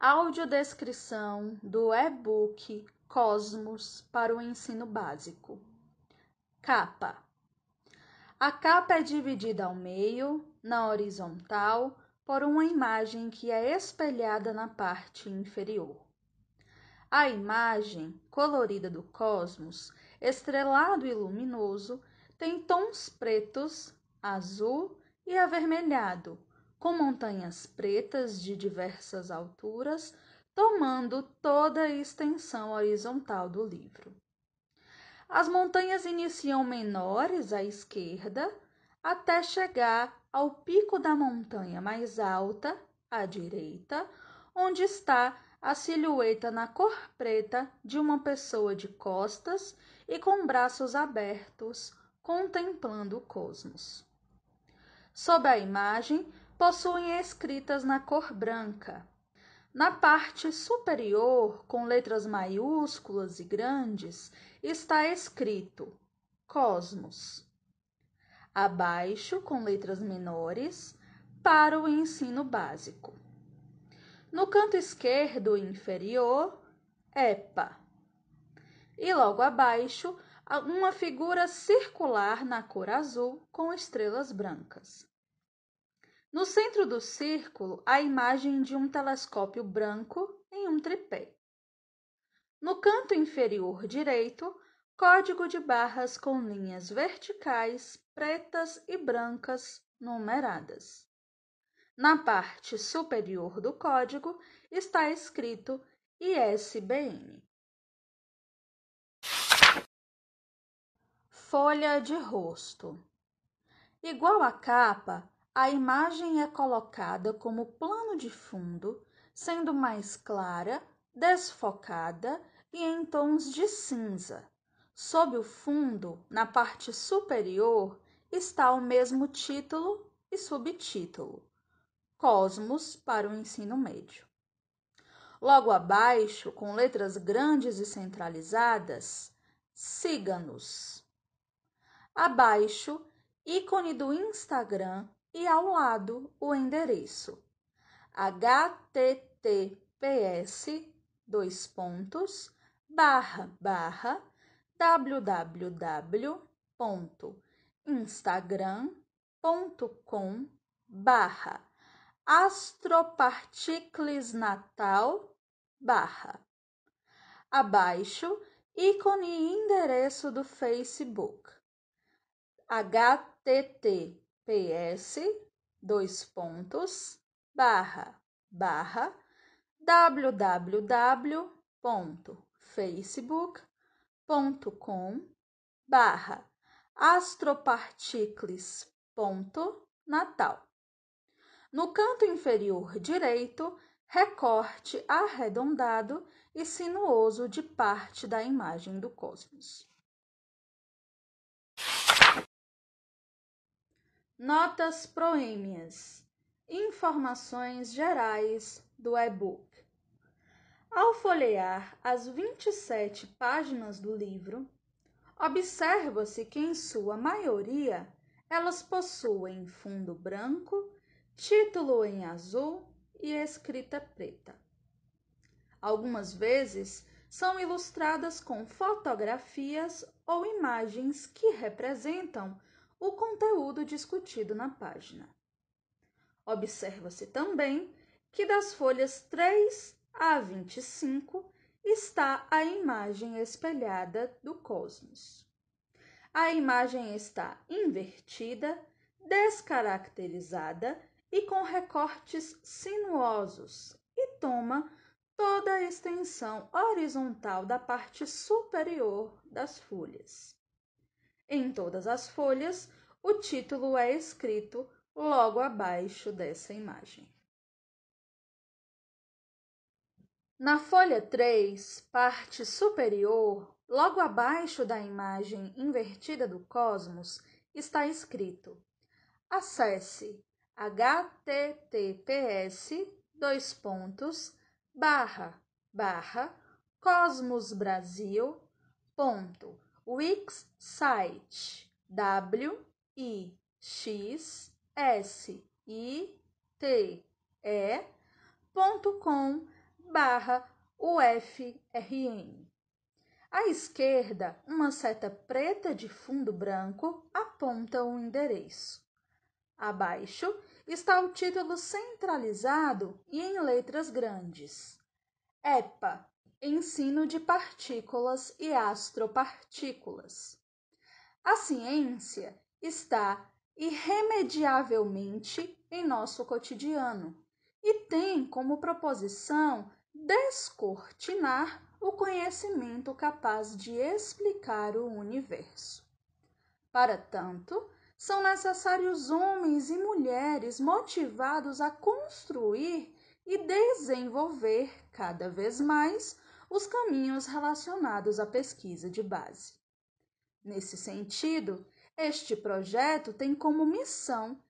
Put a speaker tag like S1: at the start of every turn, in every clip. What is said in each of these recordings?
S1: Audiodescrição do e-book Cosmos para o ensino básico. Capa. A capa é dividida ao meio, na horizontal, por uma imagem que é espelhada na parte inferior. A imagem colorida do cosmos, estrelado e luminoso, tem tons pretos, azul e avermelhado, com montanhas pretas de diversas alturas, tomando toda a extensão horizontal do livro. As montanhas iniciam menores à esquerda até chegar ao pico da montanha mais alta, à direita, onde está a silhueta na cor preta de uma pessoa de costas e com braços abertos, contemplando o cosmos. Sob a imagem, possuem escritas na cor branca. Na parte superior, com letras maiúsculas e grandes, está escrito Cosmos. Abaixo, com letras menores, para o ensino básico. No canto esquerdo inferior, EPA. E logo abaixo, uma figura circular na cor azul com estrelas brancas. No centro do círculo, a imagem de um telescópio branco em um tripé. No canto inferior direito, código de barras com linhas verticais pretas e brancas numeradas. Na parte superior do código está escrito ISBN. Folha de rosto. Igual à capa, a imagem é colocada como plano de fundo, sendo mais clara, desfocada e em tons de cinza. Sob o fundo, na parte superior, está o mesmo título e subtítulo: Cosmos para o ensino médio. Logo abaixo, com letras grandes e centralizadas, siga-nos. Abaixo, ícone do Instagram e ao lado o endereço. Https dois pontos barra barra www.instagram.com barra astroparticles natal barra abaixo ícone e endereço do Facebook. Http ps dois pontos barra barra www.facebook.com barra astroparticles.natal. No canto inferior direito, recorte arredondado e sinuoso de parte da imagem do cosmos. Notas proêmias. Informações gerais do e-book. Ao folhear as 27 páginas do livro, observa-se que, em sua maioria, elas possuem fundo branco, título em azul e escrita preta. Algumas vezes são ilustradas com fotografias ou imagens que representam o conteúdo discutido na página. Observa-se também que das folhas 3 a 25 está a imagem espelhada do cosmos. A imagem está invertida, descaracterizada e com recortes sinuosos e toma toda a extensão horizontal da parte superior das folhas. Em todas as folhas, o título é escrito logo abaixo dessa imagem. Na folha 3, parte superior, logo abaixo da imagem invertida do cosmos, está escrito: Acesse https dois pontos barra barra cosmosbrasil.com Wix site W I X S I T E ponto com barra UFRN. À esquerda, uma seta preta de fundo branco aponta o endereço. Abaixo está o título centralizado e em letras grandes. EPA Ensino de Partículas e Astropartículas. A ciência está irremediavelmente em nosso cotidiano e tem como proposição descortinar o conhecimento capaz de explicar o universo. Para tanto, são necessários homens e mulheres motivados a construir e desenvolver cada vez mais os caminhos relacionados à pesquisa de base. Nesse sentido, este projeto tem como missão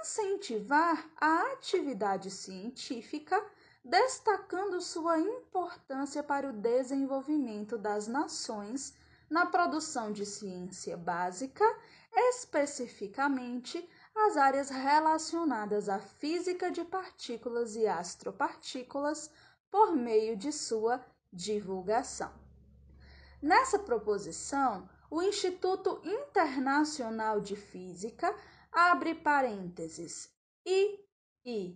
S1: incentivar a atividade científica, destacando sua importância para o desenvolvimento das nações na produção de ciência básica, especificamente as áreas relacionadas à física de partículas e astropartículas, por meio de sua divulgação. Nessa proposição, o Instituto Internacional de Física abre parênteses IIF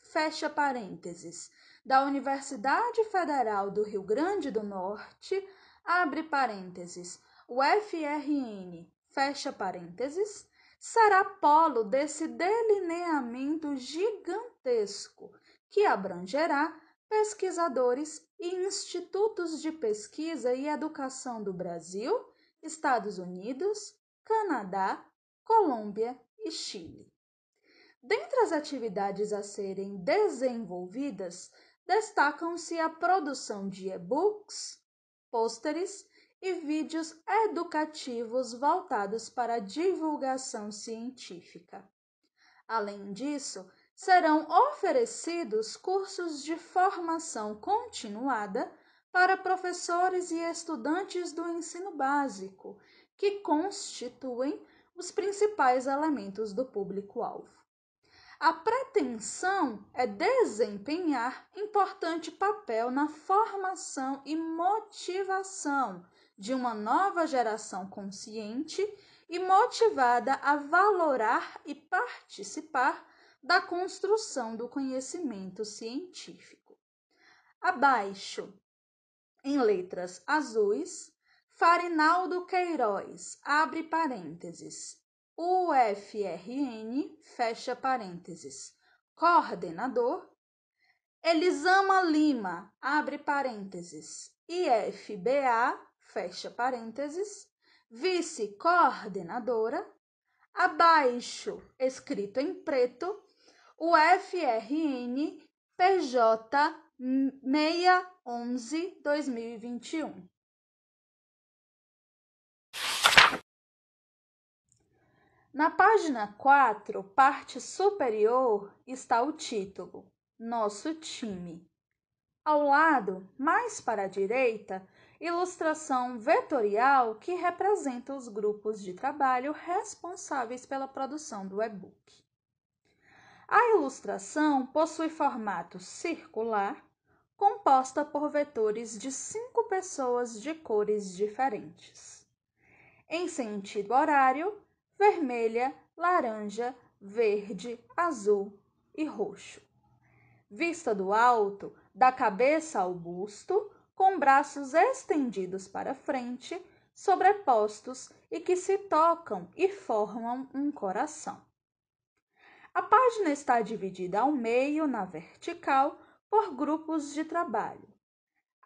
S1: fecha parênteses da Universidade Federal do Rio Grande do Norte abre parênteses o FRN fecha parênteses será polo desse delineamento gigantesco que abrangerá pesquisadores e institutos de pesquisa e educação do Brasil, Estados Unidos, Canadá, Colômbia e Chile. Dentre as atividades a serem desenvolvidas, destacam-se a produção de e-books, pôsteres e vídeos educativos voltados para a divulgação científica. Além disso, serão oferecidos cursos de formação continuada para professores e estudantes do ensino básico, que constituem os principais elementos do público-alvo. A pretensão é desempenhar importante papel na formação e motivação de uma nova geração consciente e motivada a valorar e participar da construção do conhecimento científico. Abaixo, em letras azuis, Farinaldo Queiroz, abre parênteses, UFRN, fecha parênteses, coordenador, Elisama Lima, abre parênteses, IFBA, fecha parênteses, vice-coordenadora, abaixo, escrito em preto, o FRN PJ 611 2021. Na página 4, parte superior, está o título Nosso time. Ao lado, mais para a direita, ilustração vetorial que representa os grupos de trabalho responsáveis pela produção do e-book. A ilustração possui formato circular, composta por vetores de cinco pessoas de cores diferentes. Em sentido horário, vermelha, laranja, verde, azul e roxo. Vista do alto, da cabeça ao busto, com braços estendidos para frente, sobrepostos e que se tocam e formam um coração. A página está dividida ao meio, na vertical, por grupos de trabalho.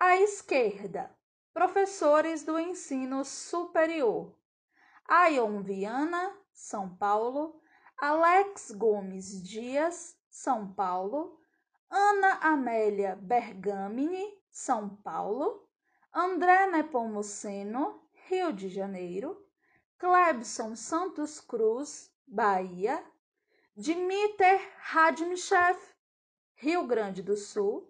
S1: À esquerda, professores do ensino superior. Aion Viana, São Paulo. Alex Gomes Dias, São Paulo. Ana Amélia Bergamini, São Paulo. André Nepomuceno, Rio de Janeiro. Clebson Santos Cruz, Bahia. Dimitar Radimchev, Rio Grande do Sul,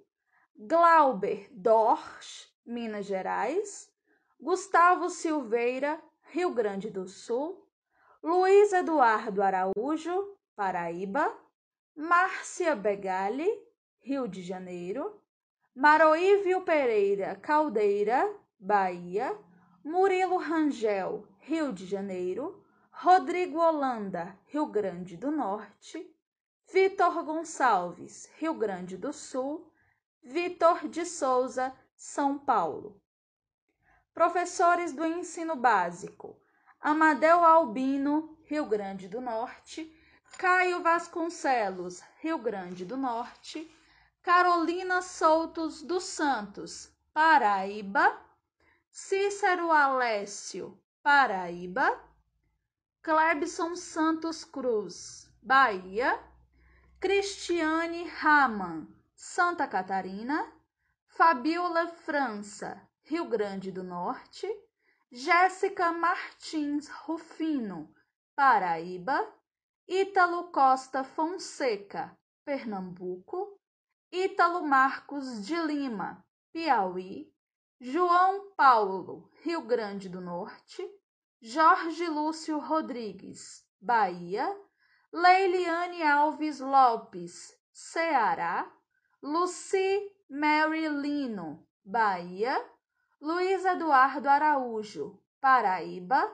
S1: Glauber Dorsch, Minas Gerais, Gustavo Silveira, Rio Grande do Sul, Luiz Eduardo Araújo, Paraíba, Márcia Begali, Rio de Janeiro, Maroívio Pereira Caldeira, Bahia, Murilo Rangel, Rio de Janeiro, Rodrigo Holanda, Rio Grande do Norte, Vitor Gonçalves, Rio Grande do Sul, Vitor de Souza, São Paulo. Professores do ensino básico: Amadeu Albino, Rio Grande do Norte, Caio Vasconcelos, Rio Grande do Norte, Carolina Soutos dos Santos, Paraíba, Cícero Alessio, Paraíba, Clebson Santos Cruz, Bahia, Cristiane Raman, Santa Catarina, Fabiola França, Rio Grande do Norte, Jéssica Martins Rufino, Paraíba, Ítalo Costa Fonseca, Pernambuco, Ítalo Marcos de Lima, Piauí, João Paulo, Rio Grande do Norte, Jorge Lúcio Rodrigues, Bahia, Leiliane Alves Lopes, Ceará, Luci Mary Lino, Bahia, Luiz Eduardo Araújo, Paraíba,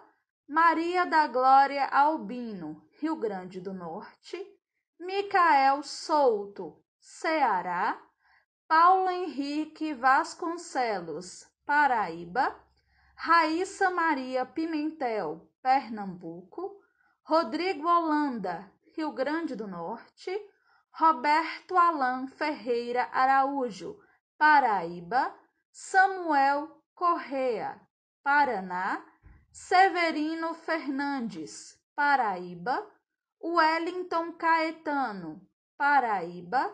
S1: Maria da Glória Albino, Rio Grande do Norte, Micael Souto, Ceará, Paulo Henrique Vasconcelos, Paraíba, Raíssa Maria Pimentel, Pernambuco, Rodrigo Holanda, Rio Grande do Norte, Roberto Alain Ferreira Araújo, Paraíba, Samuel Correa, Paraná, Severino Fernandes, Paraíba, Wellington Caetano, Paraíba,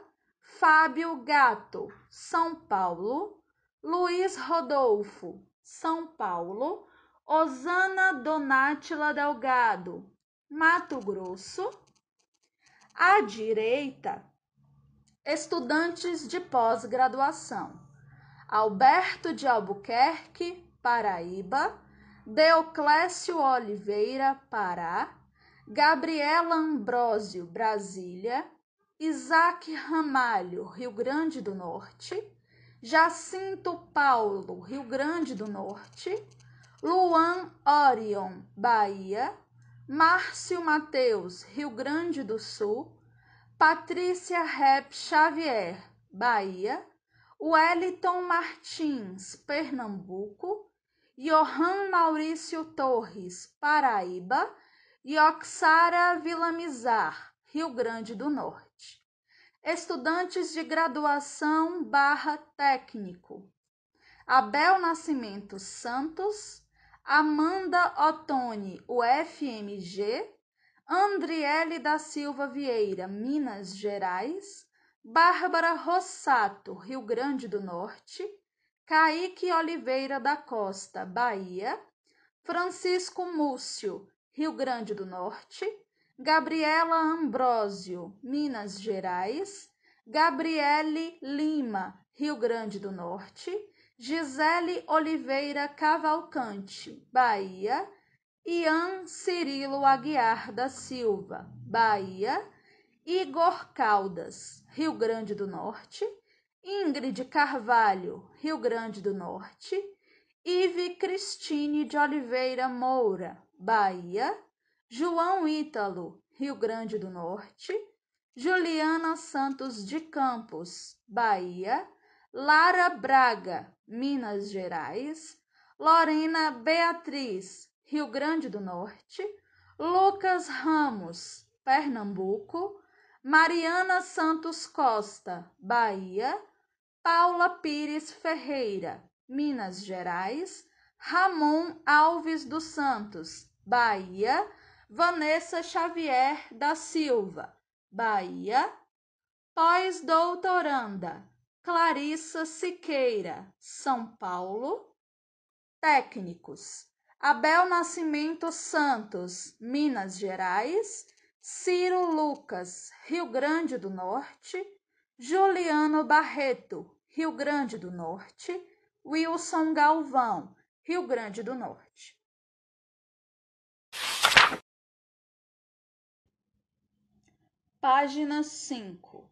S1: Fábio Gato, São Paulo, Luiz Rodolfo, São Paulo, Osana Donátila Delgado, Mato Grosso. À direita, estudantes de pós-graduação. Alberto de Albuquerque, Paraíba, Deoclésio Oliveira, Pará, Gabriela Ambrósio, Brasília, Isaac Ramalho, Rio Grande do Norte, Jacinto Paulo, Rio Grande do Norte, Luan Orion, Bahia, Márcio Mateus, Rio Grande do Sul, Patrícia Rep Xavier, Bahia, Wellington Martins, Pernambuco, Johan Maurício Torres, Paraíba, e Oxara Vilamizar, Rio Grande do Norte. Estudantes de graduação barra técnico. Abel Nascimento Santos, Amanda Ottoni, UFMG, Andriele da Silva Vieira, Minas Gerais, Bárbara Rossato, Rio Grande do Norte, Kaique Oliveira da Costa, Bahia, Francisco Múcio, Rio Grande do Norte, Gabriela Ambrósio, Minas Gerais, Gabriele Lima, Rio Grande do Norte, Gisele Oliveira Cavalcante, Bahia, Ian Cirilo Aguiar da Silva, Bahia, Igor Caldas, Rio Grande do Norte, Ingrid Carvalho, Rio Grande do Norte, Ive Cristine de Oliveira Moura, Bahia, João Ítalo, Rio Grande do Norte, Juliana Santos de Campos, Bahia, Lara Braga, Minas Gerais, Lorena Beatriz, Rio Grande do Norte, Lucas Ramos, Pernambuco, Mariana Santos Costa, Bahia, Paula Pires Ferreira, Minas Gerais, Ramon Alves dos Santos, Bahia, Vanessa Xavier da Silva, Bahia, pós-doutoranda Clarissa Siqueira, São Paulo, técnicos Abel Nascimento Santos, Minas Gerais, Ciro Lucas, Rio Grande do Norte, Juliano Barreto, Rio Grande do Norte, Wilson Galvão, Rio Grande do Norte. Página 5.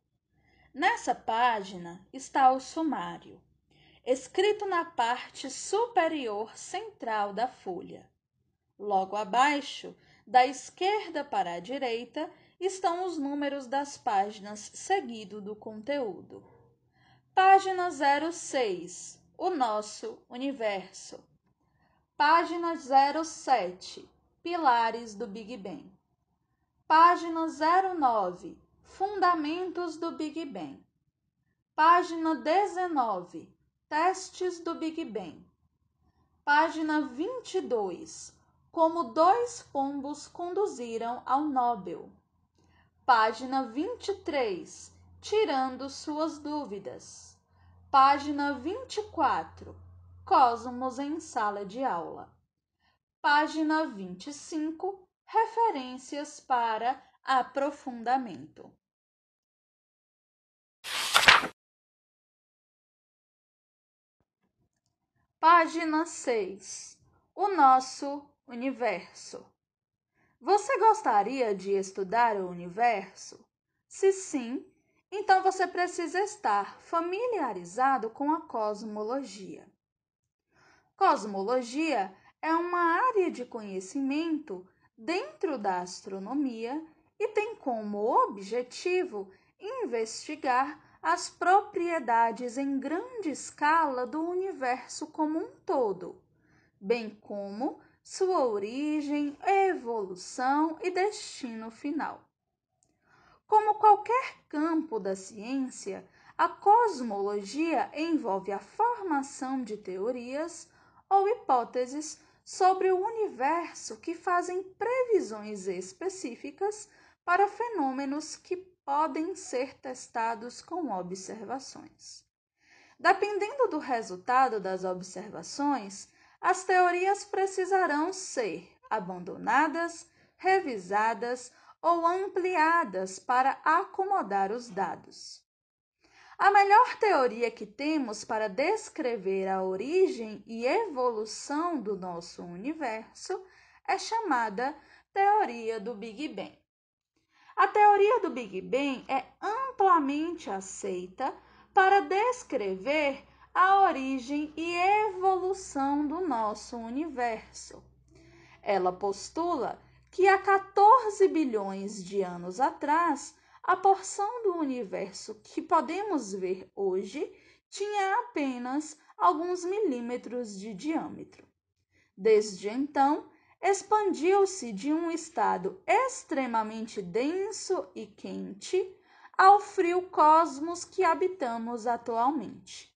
S1: Nessa página está o sumário, escrito na parte superior central da folha. Logo abaixo, da esquerda para a direita, estão os números das páginas seguido do conteúdo. Página 06 O Nosso Universo. Página 07 Pilares do Big Bang. Página 09 Fundamentos do Big Bang. Página 19 Testes do Big Bang. Página 22 Como dois pombos conduziram ao Nobel. Página 23 Tirando suas dúvidas. Página 24 Cosmos em sala de aula. Página 25 Referências para aprofundamento. Página 6 O nosso universo. Você gostaria de estudar o universo? Se sim, então você precisa estar familiarizado com a cosmologia. Cosmologia é uma área de conhecimento dentro da astronomia e tem como objetivo investigar as propriedades em grande escala do universo como um todo, bem como sua origem, evolução e destino final. Como qualquer campo da ciência, a cosmologia envolve a formação de teorias ou hipóteses sobre o universo que fazem previsões específicas para fenômenos que podem ser testados com observações. Dependendo do resultado das observações, as teorias precisarão ser abandonadas, revisadas ou ampliadas para acomodar os dados. A melhor teoria que temos para descrever a origem e evolução do nosso universo é chamada teoria do Big Bang. A teoria do Big Bang é amplamente aceita para descrever a origem e evolução do nosso universo. Ela postula que há 14 bilhões de anos atrás, a porção do universo que podemos ver hoje tinha apenas alguns milímetros de diâmetro. Desde então, expandiu-se de um estado extremamente denso e quente ao frio cosmos que habitamos atualmente.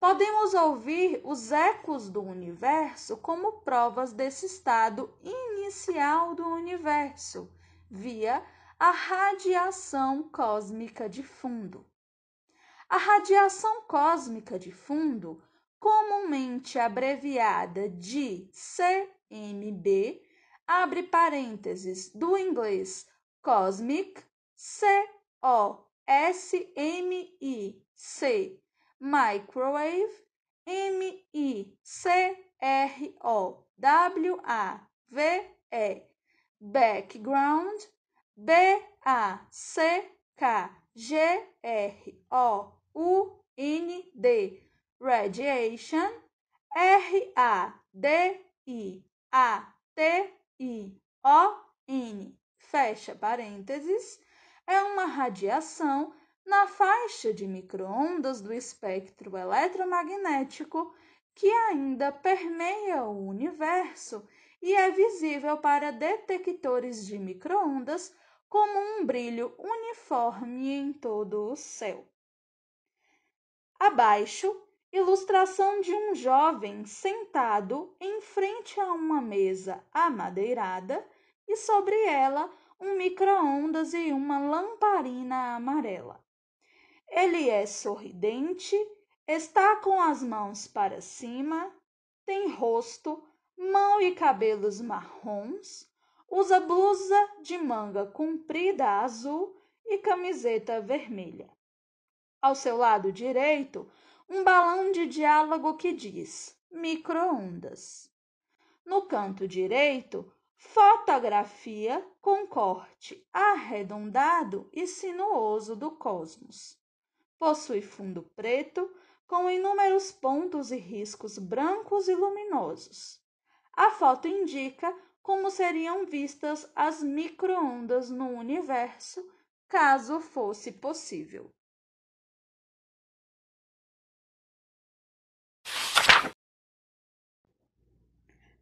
S1: Podemos ouvir os ecos do universo como provas desse estado inicial do universo, via a radiação cósmica de fundo. A radiação cósmica de fundo, comumente abreviada de CMB, abre parênteses do inglês cosmic, C-O-S-M-I-C, microwave, M-I-C-R-O-W-A-V-E, background, B-A-C-K-G-R-O-U-N-D, radiation, R-A-D-I-A-T-I-O-N, fecha parênteses, é uma radiação na faixa de microondas do espectro eletromagnético que ainda permeia o universo e é visível para detectores de microondas como um brilho uniforme em todo o céu. Abaixo, ilustração de um jovem sentado em frente a uma mesa amadeirada e sobre ela um microondas e uma lamparina amarela. Ele é sorridente, está com as mãos para cima, tem rosto, mão e cabelos marrons, usa blusa de manga comprida azul e camiseta vermelha. Ao seu lado direito, um balão de diálogo que diz microondas. No canto direito, fotografia com corte arredondado e sinuoso do cosmos. possui fundo preto com inúmeros pontos e riscos brancos e luminosos. A foto indica como seriam vistas as microondas no universo, caso fosse possível.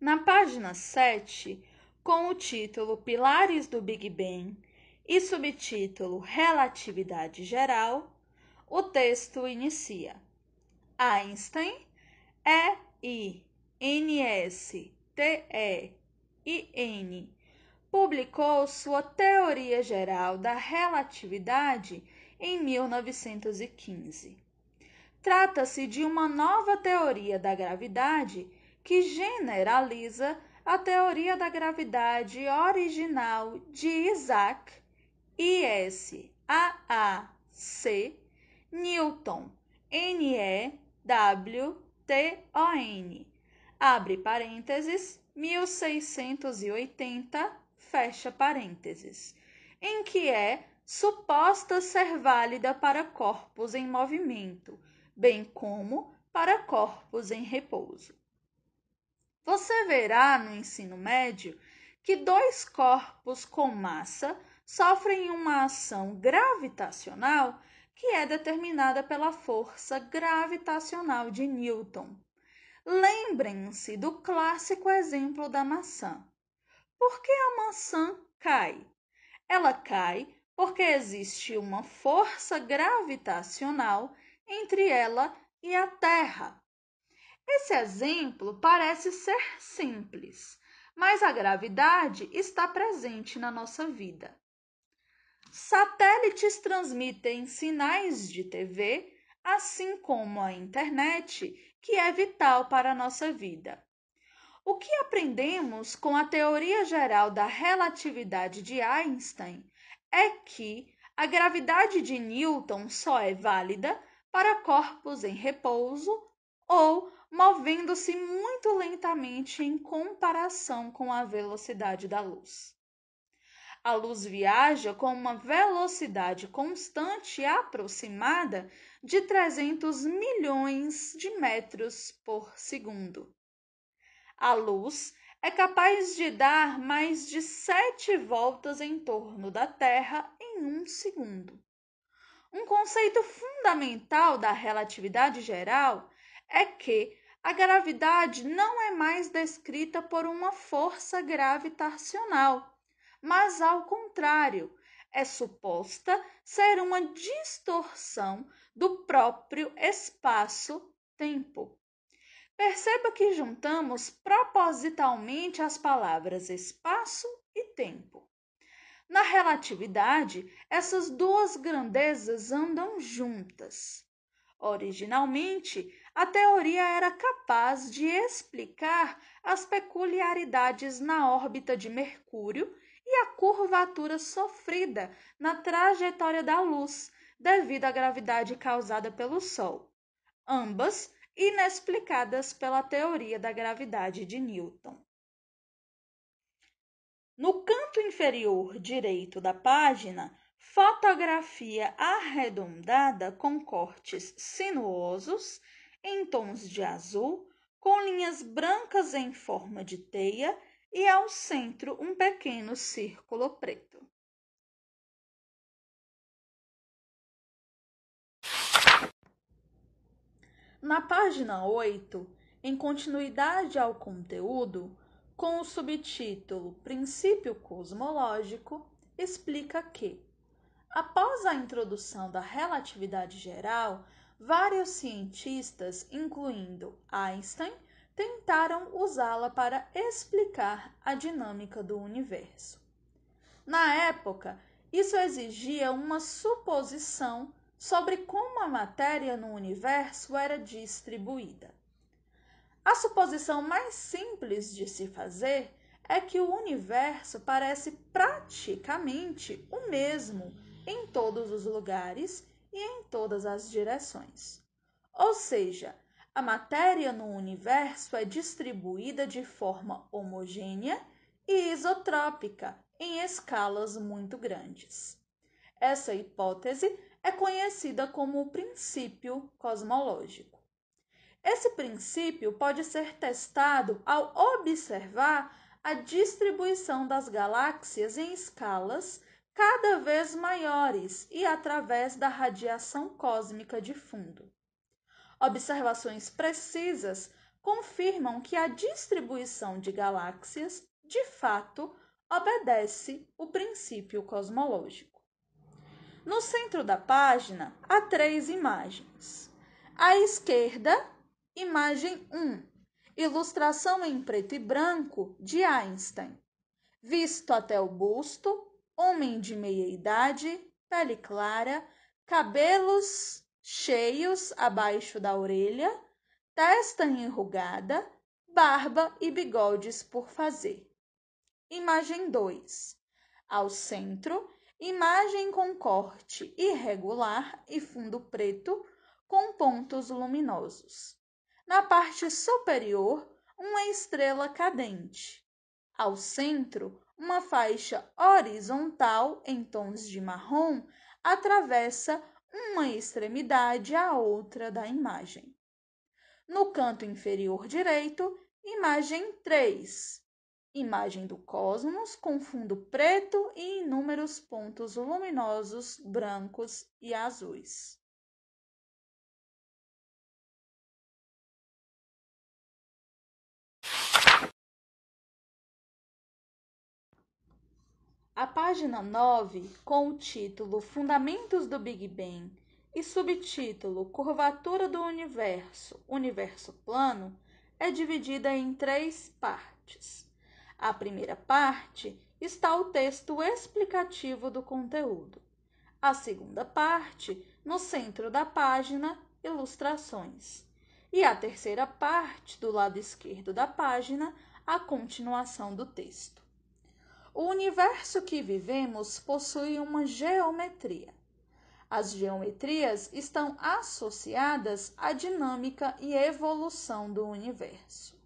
S1: Na página 7, com o título Pilares do Big Bang e subtítulo Relatividade Geral, o texto inicia: Einstein, E-I-N-S-T-E-I-N, publicou sua Teoria Geral da Relatividade em 1915. Trata-se de uma nova teoria da gravidade que generaliza a teoria da gravidade original de Isaac I-S-A-A-C Newton. N-E-W-T-O-N abre parênteses 1680 fecha parênteses em que é suposta ser válida para corpos em movimento, bem como para corpos em repouso. Você verá no ensino médio que dois corpos com massa sofrem uma ação gravitacional que é determinada pela força gravitacional de Newton. Lembrem-se do clássico exemplo da maçã. Por que a maçã cai? Ela cai porque existe uma força gravitacional entre ela e a Terra. Esse exemplo parece ser simples, mas a gravidade está presente na nossa vida. Satélites transmitem sinais de TV, assim como a internet, que é vital para a nossa vida. O que aprendemos com a teoria geral da relatividade de Einstein é que a gravidade de Newton só é válida para corpos em repouso ou movendo-se muito lentamente em comparação com a velocidade da luz. A luz viaja com uma velocidade constante aproximada de 300 milhões de metros por segundo. A luz é capaz de dar mais de sete voltas em torno da Terra em um segundo. Um conceito fundamental da relatividade geral é que a gravidade não é mais descrita por uma força gravitacional, mas ao contrário, é suposta ser uma distorção do próprio espaço-tempo. Perceba que juntamos propositalmente as palavras espaço e tempo. Na relatividade, essas duas grandezas andam juntas. Originalmente, a teoria era capaz de explicar as peculiaridades na órbita de Mercúrio e a curvatura sofrida na trajetória da luz devido à gravidade causada pelo Sol, ambas inexplicadas pela teoria da gravidade de Newton. No canto inferior direito da página, fotografia arredondada com cortes sinuosos em tons de azul, com linhas brancas em forma de teia e ao centro um pequeno círculo preto. Na página 8, em continuidade ao conteúdo, com o subtítulo Princípio Cosmológico, explica que, após a introdução da relatividade geral, vários cientistas, incluindo Einstein, tentaram usá-la para explicar a dinâmica do universo. Na época, isso exigia uma suposição sobre como a matéria no universo era distribuída. A suposição mais simples de se fazer é que o universo parece praticamente o mesmo em todos os lugares e em todas as direções. Ou seja, a matéria no universo é distribuída de forma homogênea e isotrópica em escalas muito grandes. Essa hipótese é conhecida como o princípio cosmológico. Esse princípio pode ser testado ao observar a distribuição das galáxias em escalas cada vez maiores e através da radiação cósmica de fundo. Observações precisas confirmam que a distribuição de galáxias, de fato, obedece o princípio cosmológico. No centro da página há três imagens. À esquerda, imagem 1, ilustração em preto e branco de Einstein. Visto até o busto, homem de meia idade, pele clara, cabelos cheios abaixo da orelha, testa enrugada, barba e bigodes por fazer. Imagem 2. Ao centro, imagem com corte irregular e fundo preto com pontos luminosos. Na parte superior, uma estrela cadente. Ao centro, uma faixa horizontal em tons de marrom atravessa uma extremidade à outra da imagem. No canto inferior direito, imagem 3, imagem do cosmos com fundo preto e inúmeros pontos luminosos brancos e azuis. A página 9, com o título Fundamentos do Big Bang e subtítulo Curvatura do Universo, Universo Plano, é dividida em três partes. A primeira parte está o texto explicativo do conteúdo. A segunda parte, no centro da página, ilustrações. E a terceira parte, do lado esquerdo da página, a continuação do texto. O universo que vivemos possui uma geometria. As geometrias estão associadas à dinâmica e evolução do universo.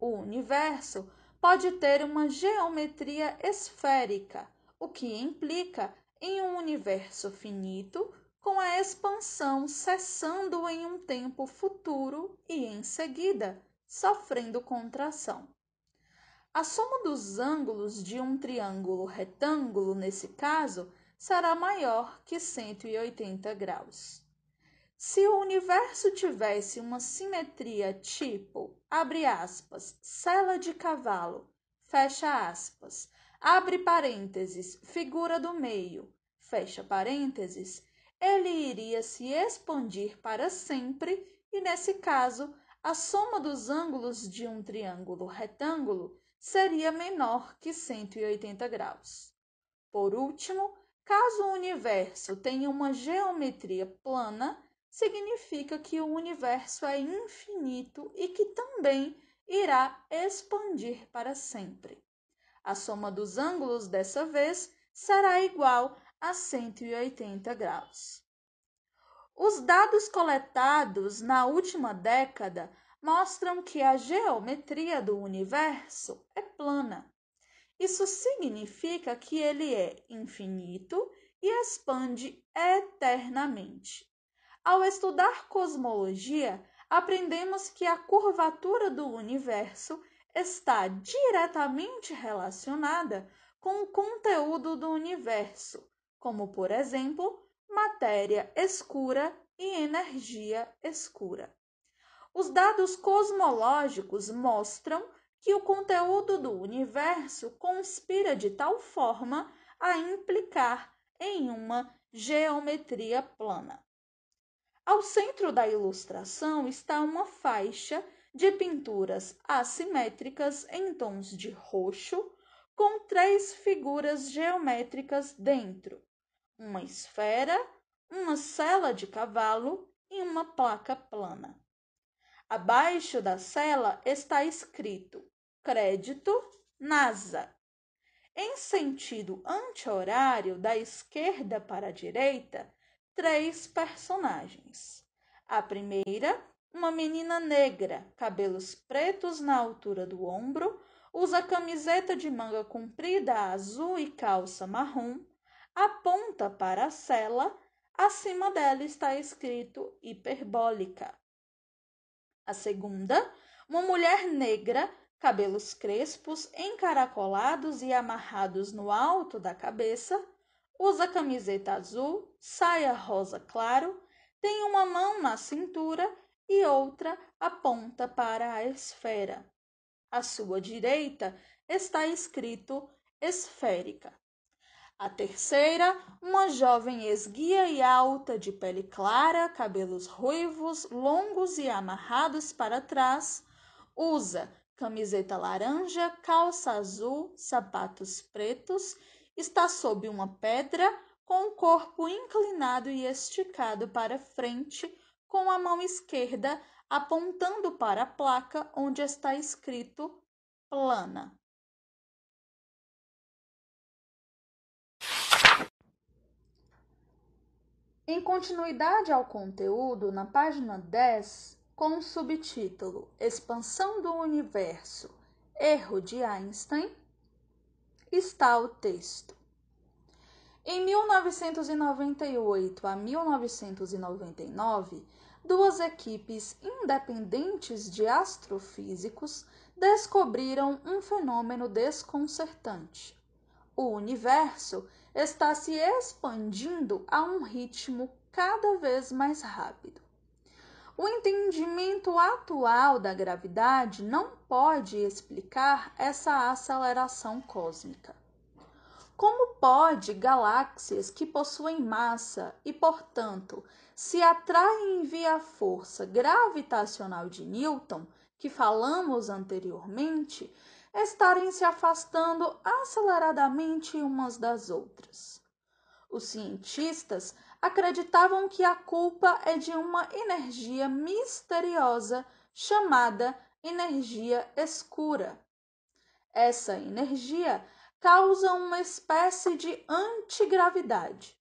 S1: O universo pode ter uma geometria esférica, o que implica em um universo finito com a expansão cessando em um tempo futuro e, em seguida, sofrendo contração. A soma dos ângulos de um triângulo retângulo, nesse caso, será maior que 180 graus. Se o universo tivesse uma simetria tipo, abre aspas, cela de cavalo, fecha aspas, abre parênteses, figura do meio, fecha parênteses, ele iria se expandir para sempre e, nesse caso, a soma dos ângulos de um triângulo retângulo seria menor que 180 graus. Por último, caso o universo tenha uma geometria plana, significa que o universo é infinito e que também irá expandir para sempre. A soma dos ângulos dessa vez será igual a 180 graus. Os dados coletados na última década mostram que a geometria do universo é plana. Isso significa que ele é infinito e expande eternamente. Ao estudar cosmologia, aprendemos que a curvatura do universo está diretamente relacionada com o conteúdo do universo, como, por exemplo, matéria escura e energia escura. Os dados cosmológicos mostram que o conteúdo do universo conspira de tal forma a implicar em uma geometria plana. Ao centro da ilustração está uma faixa de pinturas assimétricas em tons de roxo, com três figuras geométricas dentro: uma esfera, uma sela de cavalo e uma placa plana. Abaixo da cela está escrito Crédito NASA. Em sentido anti-horário, da esquerda para a direita, três personagens. A primeira, uma menina negra, cabelos pretos na altura do ombro, usa camiseta de manga comprida azul e calça marrom, aponta para a cela, acima dela está escrito hiperbólica. A segunda, uma mulher negra, cabelos crespos, encaracolados e amarrados no alto da cabeça, usa camiseta azul, saia rosa claro, tem uma mão na cintura e outra aponta para a esfera. À sua direita está escrito esférica. A terceira, uma jovem esguia e alta, de pele clara, cabelos ruivos, longos e amarrados para trás, usa camiseta laranja, calça azul, sapatos pretos, está sob uma pedra, com o corpo inclinado e esticado para frente, com a mão esquerda apontando para a placa onde está escrito plana. Em continuidade ao conteúdo, na página 10, com o subtítulo Expansão do Universo Erro de Einstein, está o texto. Em 1998 a 1999, duas equipes independentes de astrofísicos descobriram um fenômeno desconcertante. O universo está se expandindo a um ritmo cada vez mais rápido. O entendimento atual da gravidade não pode explicar essa aceleração cósmica. Como pode galáxias que possuem massa e, portanto, se atraem via força gravitacional de Newton, que falamos anteriormente, estarem se afastando aceleradamente umas das outras. Os cientistas acreditavam que a culpa é de uma energia misteriosa chamada energia escura. Essa energia causa uma espécie de antigravidade.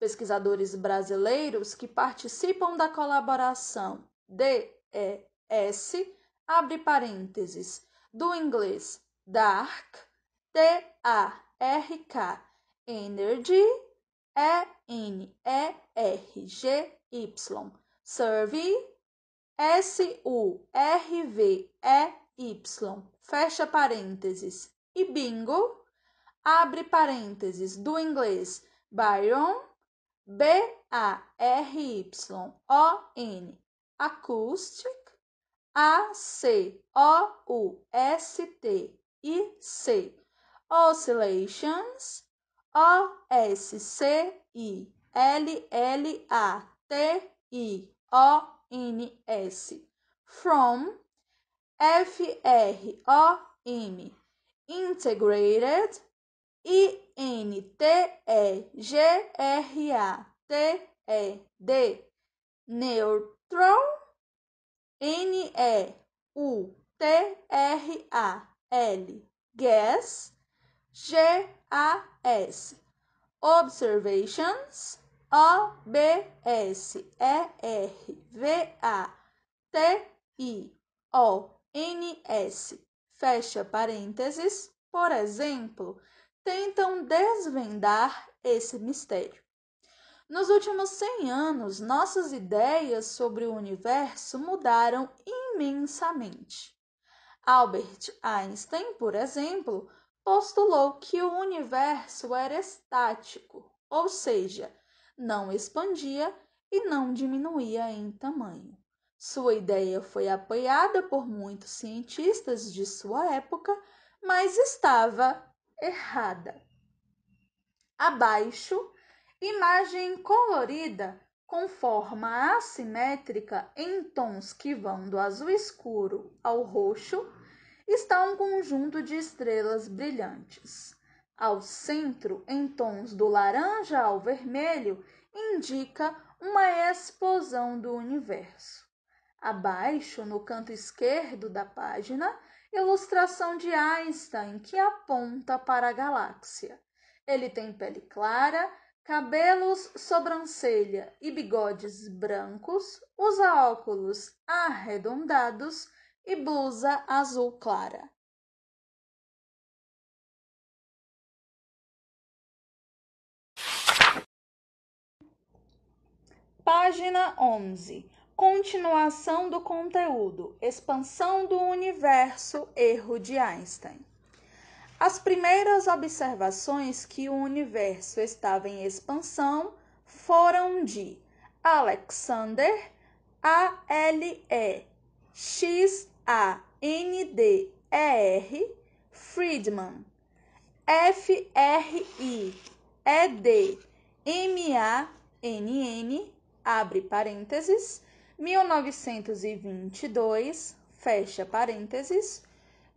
S1: Pesquisadores brasileiros que participam da colaboração DES, abre parênteses, do inglês dark, D-A-R-K, energy, E-N-E-R-G-Y, survey, S-U-R-V-E-Y, fecha parênteses, e bingo, abre parênteses, do inglês. Byron, B-A-R-Y-O-N, acoustic, a-C-O-U-S-T-I-C. Oscillations. O-S-C-I-L-L-A-T-I-O-N-S. From. F-R-O-M. Integrated. I-N-T-E-G-R-A-T-E-D. Neutral N-E-U-T-R-A-L, gas, G-A-S, observations, O-B-S-E-R-V-A-T-I-O-N-S, fecha parênteses, por exemplo, tentam desvendar esse mistério. Nos últimos 100 anos, nossas ideias sobre o universo mudaram imensamente. Albert Einstein, por exemplo, postulou que o universo era estático, ou seja, não expandia e não diminuía em tamanho. Sua ideia foi apoiada por muitos cientistas de sua época, mas estava errada. Abaixo, Imagem colorida com forma assimétrica em tons que vão do azul escuro ao roxo está um conjunto de estrelas brilhantes. Ao centro, em tons do laranja ao vermelho, indica uma explosão do universo. Abaixo, no canto esquerdo da página, ilustração de Einstein que aponta para a galáxia. Ele tem pele clara cabelos, sobrancelha e bigodes brancos, usa óculos arredondados e blusa azul clara. Página 11. Continuação do conteúdo. Expansão do universo. Erro de Einstein. As primeiras observações que o universo estava em expansão foram de Alexander A L E X A N D E R Friedman. F R I. E D. M A N N abre parênteses. 1922 fecha parênteses.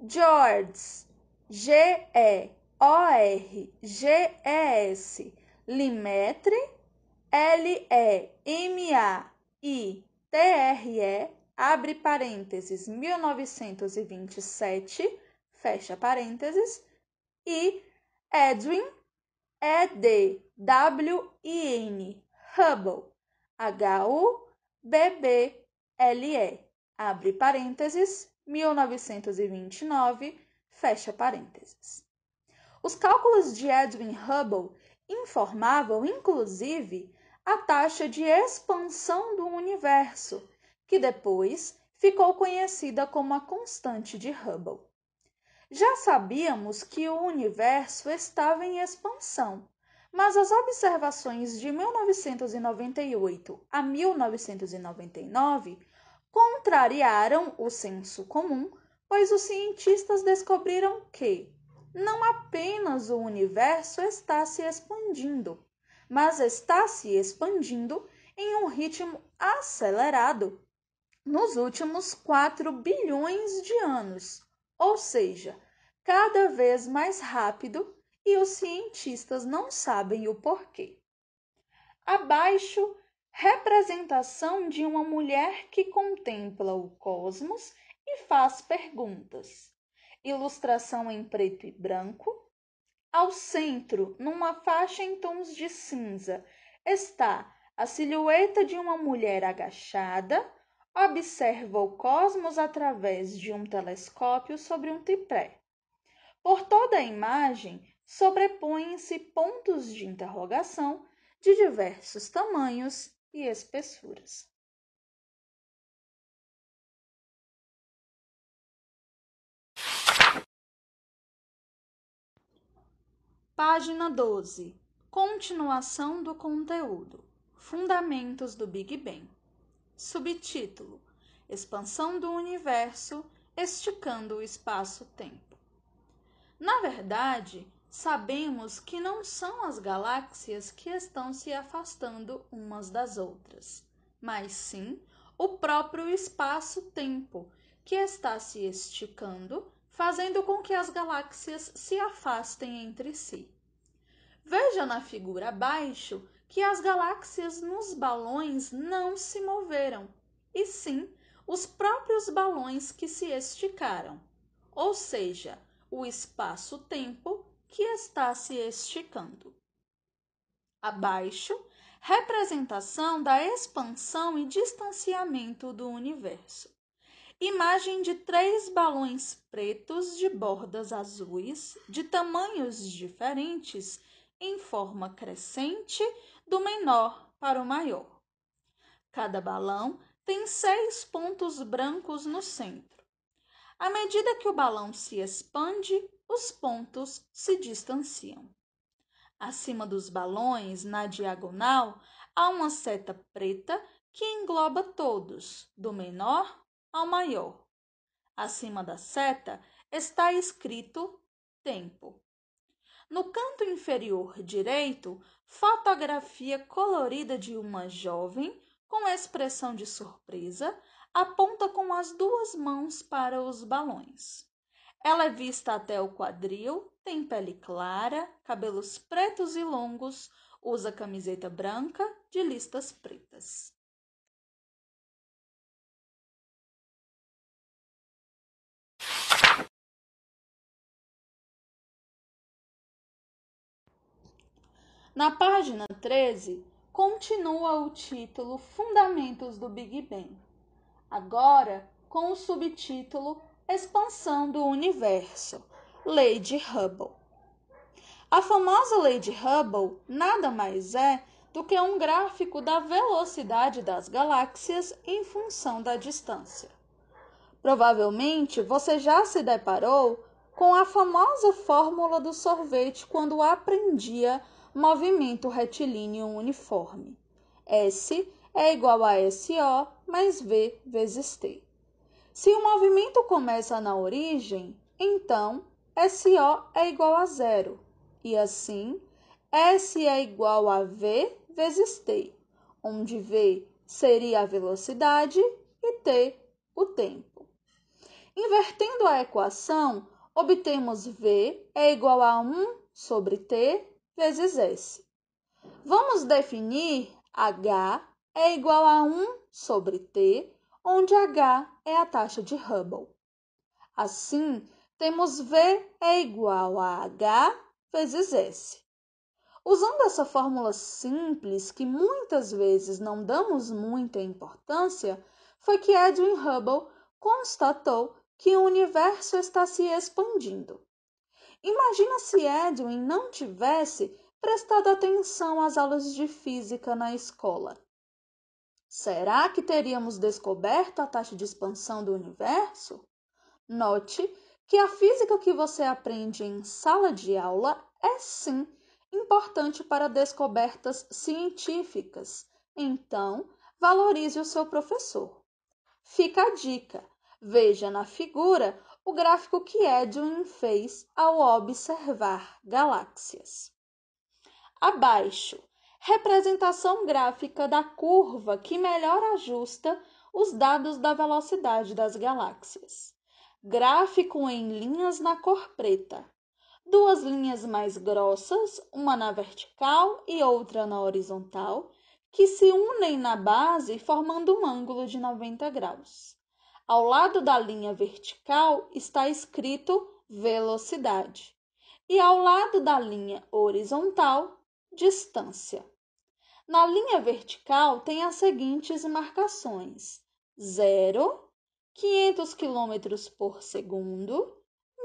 S1: George G E O R G E S Lemaitre L E M A I T R E abre parênteses 1927 fecha parênteses e Edwin E D W I N Hubble H U B B L E abre parênteses 1929 fecha parênteses. Os cálculos de Edwin Hubble informavam, inclusive, a taxa de expansão do universo, que depois ficou conhecida como a constante de Hubble. Já sabíamos que o universo estava em expansão, mas as observações de 1998 a 1999 contrariaram o senso comum, pois os cientistas descobriram que não apenas o universo está se expandindo, mas está se expandindo em um ritmo acelerado nos últimos 4 bilhões de anos, ou seja, cada vez mais rápido e os cientistas não sabem o porquê. Abaixo, representação de uma mulher que contempla o cosmos e faz perguntas. Ilustração em preto e branco. Ao centro, numa faixa em tons de cinza, está a silhueta de uma mulher agachada, observa o cosmos através de um telescópio sobre um tripé. Por toda a imagem sobrepõem-se pontos de interrogação de diversos tamanhos e espessuras. Página 12. Continuação do conteúdo. Fundamentos do Big Bang. Subtítulo: Expansão do universo esticando o espaço-tempo. Na verdade, sabemos que não são as galáxias que estão se afastando umas das outras, mas sim o próprio espaço-tempo que está se esticando, fazendo com que as galáxias se afastem entre si. Veja na figura abaixo que as galáxias nos balões não se moveram, e sim os próprios balões que se esticaram, ou seja, o espaço-tempo que está se esticando. Abaixo, representação da expansão e distanciamento do universo. Imagem de três balões pretos de bordas azuis, de tamanhos diferentes, em forma crescente do menor para o maior. Cada balão tem seis pontos brancos no centro. À medida que o balão se expande, os pontos se distanciam. Acima dos balões, na diagonal, há uma seta preta que engloba todos, do menor ao maior. Acima da seta está escrito tempo. No canto inferior direito, fotografia colorida de uma jovem com expressão de surpresa, aponta com as duas mãos para os balões. Ela é vista até o quadril, tem pele clara, cabelos pretos e longos, usa camiseta branca de listas pretas. Na página 13, continua o título Fundamentos do Big Bang, agora com o subtítulo Expansão do Universo, Lei de Hubble. A famosa Lei de Hubble nada mais é do que um gráfico da velocidade das galáxias em função da distância. Provavelmente você já se deparou com a famosa fórmula do sorvete quando aprendia movimento retilíneo uniforme. S é igual a SO mais V vezes T. Se o movimento começa na origem, então SO é igual a zero, e assim S é igual a V vezes T, onde V seria a velocidade e T o tempo. Invertendo a equação, obtemos V é igual a 1 sobre T vezes S. Vamos definir H é igual a 1 sobre T, onde H é a taxa de Hubble. Assim, temos V é igual a H vezes S. Usando essa fórmula simples, que muitas vezes não damos muita importância, foi que Edwin Hubble constatou que o universo está se expandindo. Imagina se Edwin não tivesse prestado atenção às aulas de física na escola. Será que teríamos descoberto a taxa de expansão do universo? Note que a física que você aprende em sala de aula é sim importante para descobertas científicas. Então, valorize o seu professor. Fica a dica: veja na figura o gráfico que Edwin fez ao observar galáxias. Abaixo, representação gráfica da curva que melhor ajusta os dados da velocidade das galáxias. Gráfico em linhas na cor preta. Duas linhas mais grossas, uma na vertical e outra na horizontal, que se unem na base formando um ângulo de 90 graus. Ao lado da linha vertical está escrito velocidade, e ao lado da linha horizontal, distância. Na linha vertical tem as seguintes marcações: 0, 500 km por segundo,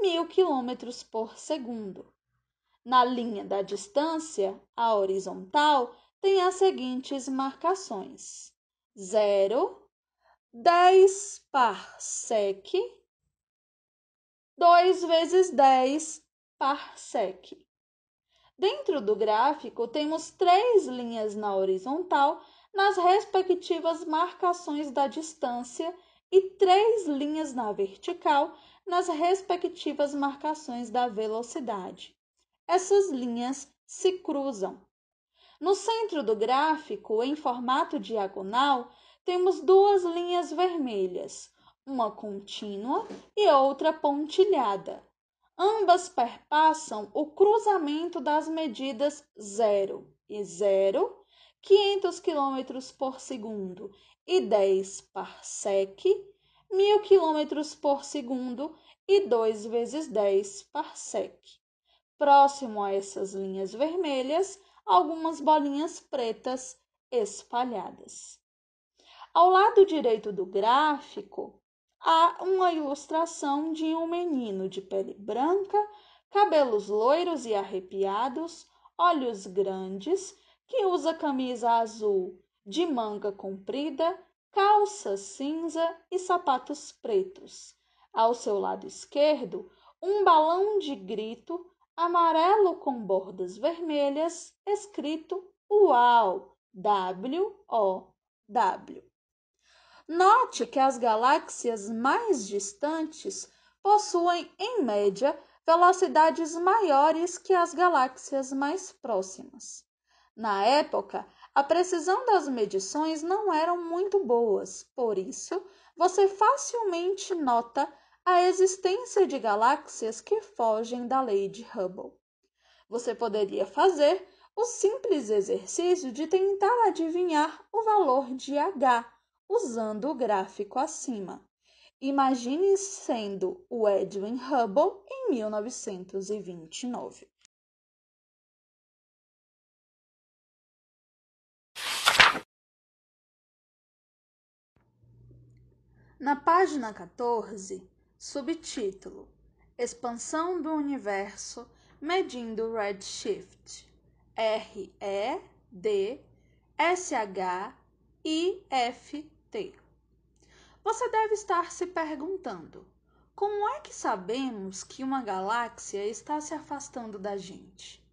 S1: 1000 km por segundo. Na linha da distância, a horizontal, tem as seguintes marcações: 0, 10 parsec, 2 vezes 10 parsec. Dentro do gráfico, temos três linhas na horizontal nas respectivas marcações da distância e três linhas na vertical nas respectivas marcações da velocidade. Essas linhas se cruzam. No centro do gráfico, em formato diagonal, temos duas linhas vermelhas, uma contínua e outra pontilhada, Ambas perpassam o cruzamento das medidas 0 e 0, 500 km por segundo e 10 parsec, 1000 km por segundo e 2 vezes 10 parsec. Próximo a essas linhas vermelhas, algumas bolinhas pretas espalhadas. Ao lado direito do gráfico, há uma ilustração de um menino de pele branca, cabelos loiros e arrepiados, olhos grandes, que usa camisa azul de manga comprida, calça cinza e sapatos pretos. Ao seu lado esquerdo, um balão de grito amarelo com bordas vermelhas, escrito UAU, W-O-W. Note que as galáxias mais distantes possuem, em média, velocidades maiores que as galáxias mais próximas. Na época, a precisão das medições não eram muito boas, por isso, você facilmente nota a existência de galáxias que fogem da lei de Hubble. Você poderia fazer o simples exercício de tentar adivinhar o valor de H usando o gráfico acima. Imagine sendo o Edwin Hubble em 1929. Na página 14, subtítulo: Expansão do universo medindo redshift. R E D Você deve estar se perguntando: como é que sabemos que uma galáxia está se afastando da gente?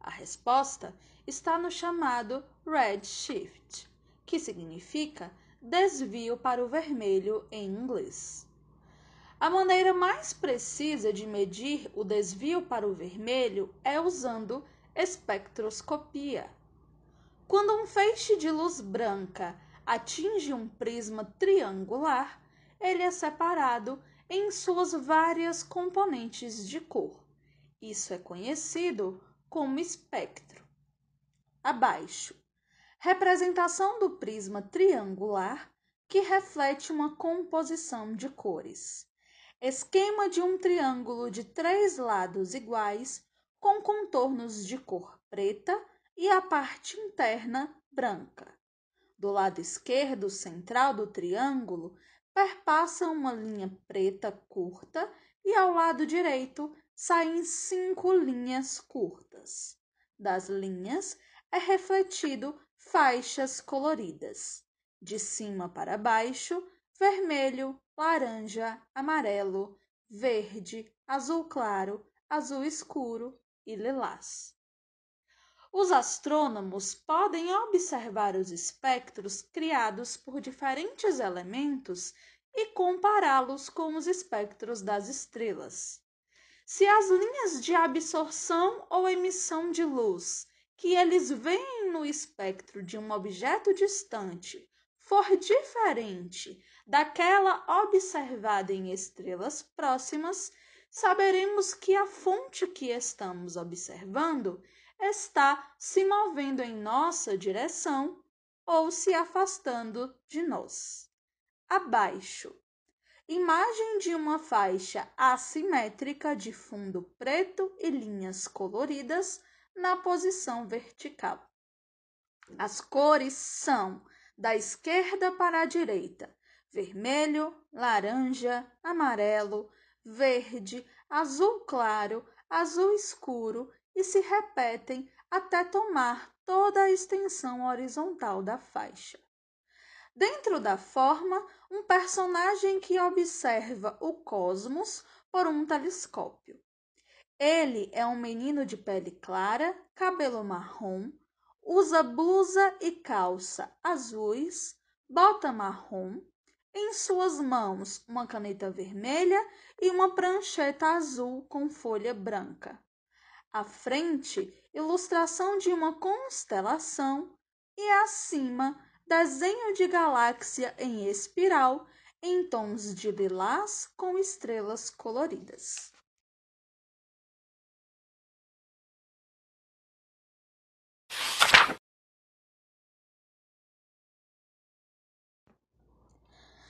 S1: A resposta está no chamado redshift, que significa desvio para o vermelho em inglês. A maneira mais precisa de medir o desvio para o vermelho é usando espectroscopia. Quando um feixe de luz branca atinge um prisma triangular, ele é separado em suas várias componentes de cor. Isso é conhecido como espectro. Abaixo, representação do prisma triangular que reflete uma composição de cores. Esquema de um triângulo de três lados iguais, com contornos de cor preta e a parte interna branca. Do lado esquerdo central do triângulo perpassa uma linha preta curta e ao lado direito saem cinco linhas curtas. Das linhas é refletido faixas coloridas. De cima para baixo, vermelho, laranja, amarelo, verde, azul claro, azul escuro e lilás. Os astrônomos podem observar os espectros criados por diferentes elementos e compará-los com os espectros das estrelas. Se as linhas de absorção ou emissão de luz que eles veem no espectro de um objeto distante for diferente daquela observada em estrelas próximas, saberemos que a fonte que estamos observando está se movendo em nossa direção ou se afastando de nós. Abaixo. Imagem de uma faixa assimétrica de fundo preto e linhas coloridas na posição vertical. As cores são da esquerda para a direita: vermelho, laranja, amarelo, verde, azul claro, azul escuro e se repetem até tomar toda a extensão horizontal da faixa. Dentro da forma, um personagem que observa o cosmos por um telescópio. Ele é um menino de pele clara, cabelo marrom, usa blusa e calça azuis, bota marrom, em suas mãos uma caneta vermelha e uma prancheta azul com folha branca. À frente, ilustração de uma constelação e acima, desenho de galáxia em espiral em tons de lilás com estrelas coloridas.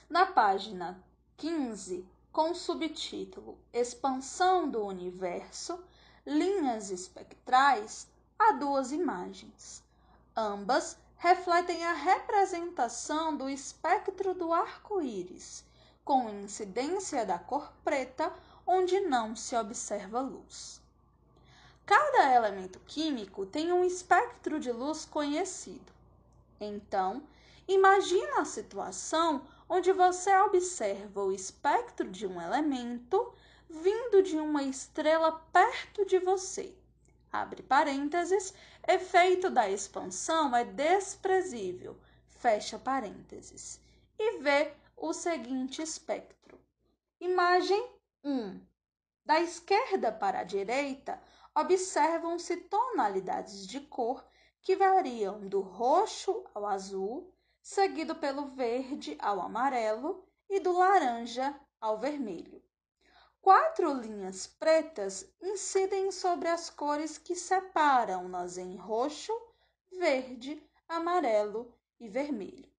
S1: Na página 15, com o subtítulo Expansão do Universo, linhas espectrais há duas imagens. Ambas refletem a representação do espectro do arco-íris, com incidência da cor preta onde não se observa luz. Cada elemento químico tem um espectro de luz conhecido. Então, imagina a situação onde você observa o espectro de um elemento vindo de uma estrela perto de você. Abre parênteses, efeito da expansão é desprezível. Fecha parênteses. E vê o seguinte espectro. Imagem 1. Da esquerda para a direita, observam-se tonalidades de cor que variam do roxo ao azul, seguido pelo verde ao amarelo e do laranja ao vermelho. Quatro linhas pretas incidem sobre as cores que separam-nas em roxo, verde, amarelo e vermelho.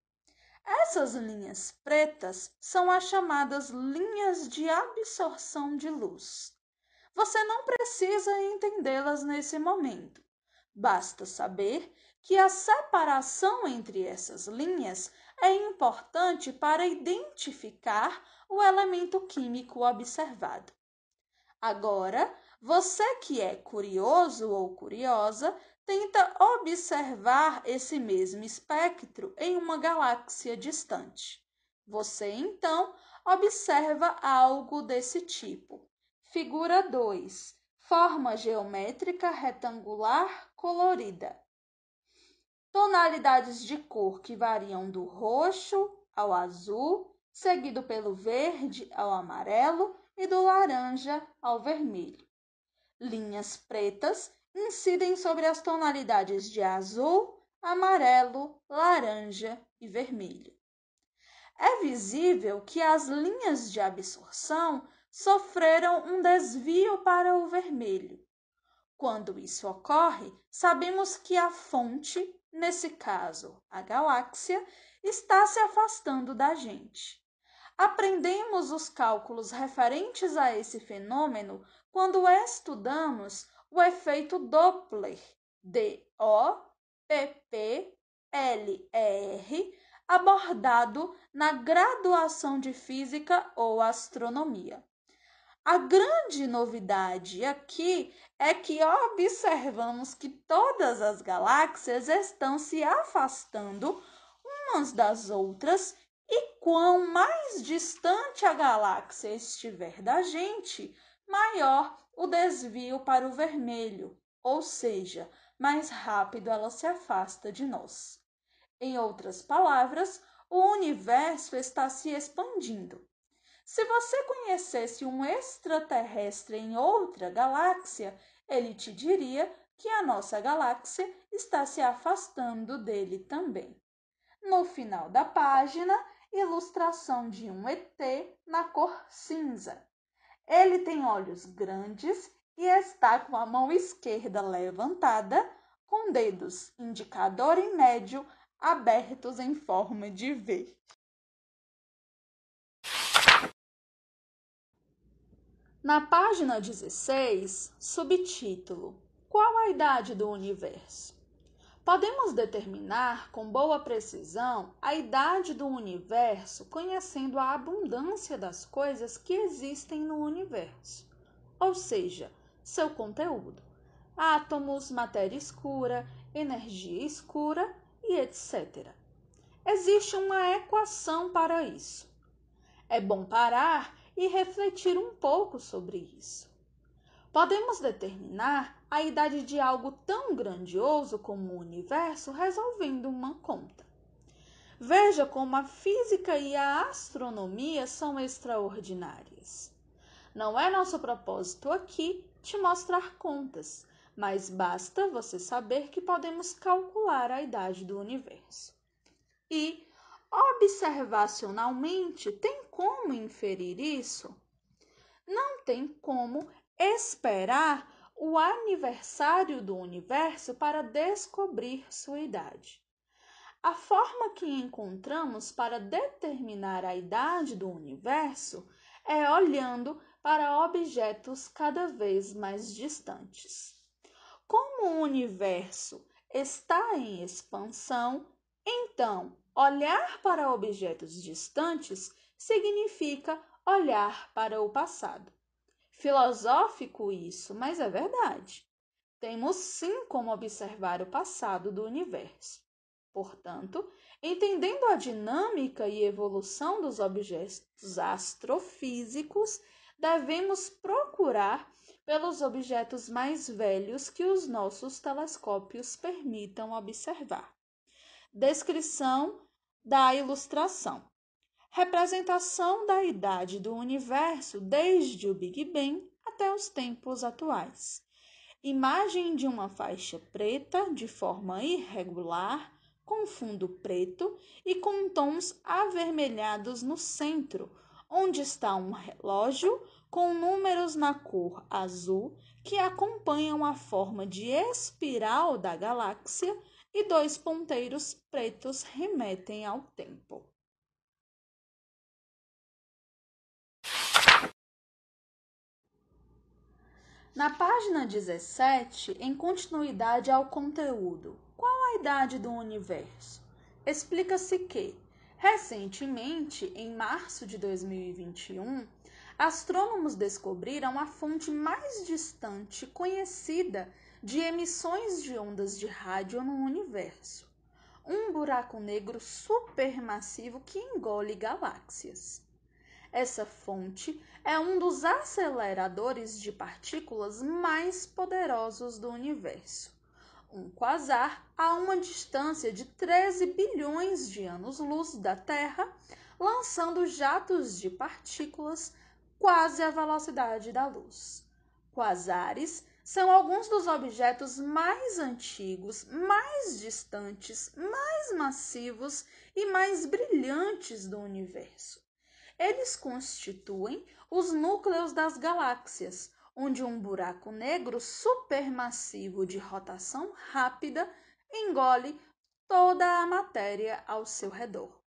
S1: Essas linhas pretas são as chamadas linhas de absorção de luz. Você não precisa entendê-las nesse momento. Basta saber que a separação entre essas linhas é importante para identificar o elemento químico observado. Agora, Você que é curioso ou curiosa, tenta observar esse mesmo espectro em uma galáxia distante. Você então observa algo desse tipo. Figura 2. Forma geométrica retangular colorida. Tonalidades de cor que variam do roxo ao azul, seguido pelo verde ao amarelo e do laranja ao vermelho. Linhas pretas incidem sobre as tonalidades de azul, amarelo, laranja e vermelho. É visível que as linhas de absorção sofreram um desvio para o vermelho. Quando isso ocorre, sabemos que a fonte, nesse caso a galáxia, está se afastando da gente. Aprendemos os cálculos referentes a esse fenômeno quando estudamos o efeito Doppler, D-O-P-P-L-E-R, abordado na graduação de Física ou Astronomia. A grande novidade aqui é que observamos que todas as galáxias estão se afastando umas das outras e quão mais distante a galáxia estiver da gente, maior o desvio para o vermelho, ou seja, mais rápido ela se afasta de nós. Em outras palavras, o universo está se expandindo. Se você conhecesse um extraterrestre em outra galáxia, ele te diria que a nossa galáxia está se afastando dele também. No final da página, ilustração de um ET na cor cinza. Ele tem olhos grandes e está com a mão esquerda levantada, com dedos indicador e médio abertos em forma de V. Na página 16, subtítulo: Qual a idade do universo? Podemos determinar com boa precisão a idade do universo conhecendo a abundância das coisas que existem no universo, ou seja, seu conteúdo: átomos, matéria escura, energia escura e etc. Existe uma equação para isso. É bom parar e refletir um pouco sobre isso podemos determinar a idade de algo tão grandioso como o universo resolvendo uma conta. Veja como a física e a astronomia são extraordinárias. Não é nosso propósito aqui te mostrar contas, mas basta você saber que podemos calcular a idade do universo. E, observacionalmente, tem como inferir isso? Não tem como esperar o aniversário do universo para descobrir sua idade. A forma que encontramos para determinar a idade do universo é olhando para objetos cada vez mais distantes. Como o universo está em expansão, então olhar para objetos distantes significa olhar para o passado. Filosófico isso, mas é verdade. Temos sim como observar o passado do universo. Portanto, entendendo a dinâmica e evolução dos objetos astrofísicos, devemos procurar pelos objetos mais velhos que os nossos telescópios permitam observar. Descrição da ilustração representação da idade do universo desde o Big Bang até os tempos atuais. Imagem de uma faixa preta de forma irregular, com fundo preto e com tons avermelhados no centro, onde está um relógio com números na cor azul que acompanham a forma de espiral da galáxia e dois ponteiros pretos remetem ao tempo. Na página 17, em continuidade ao conteúdo, qual a idade do universo? Explica-se que, recentemente, em março de 2021, astrônomos descobriram a fonte mais distante conhecida de emissões de ondas de rádio no universo. Um buraco negro supermassivo que engole galáxias. Essa fonte é um dos aceleradores de partículas mais poderosos do universo. Um quasar a uma distância de 13 bilhões de anos-luz da Terra, lançando jatos de partículas quase à velocidade da luz. Quasares são alguns dos objetos mais antigos, mais distantes, mais massivos e mais brilhantes do universo. Eles constituem os núcleos das galáxias, onde um buraco negro supermassivo de rotação rápida engole toda a matéria ao seu redor.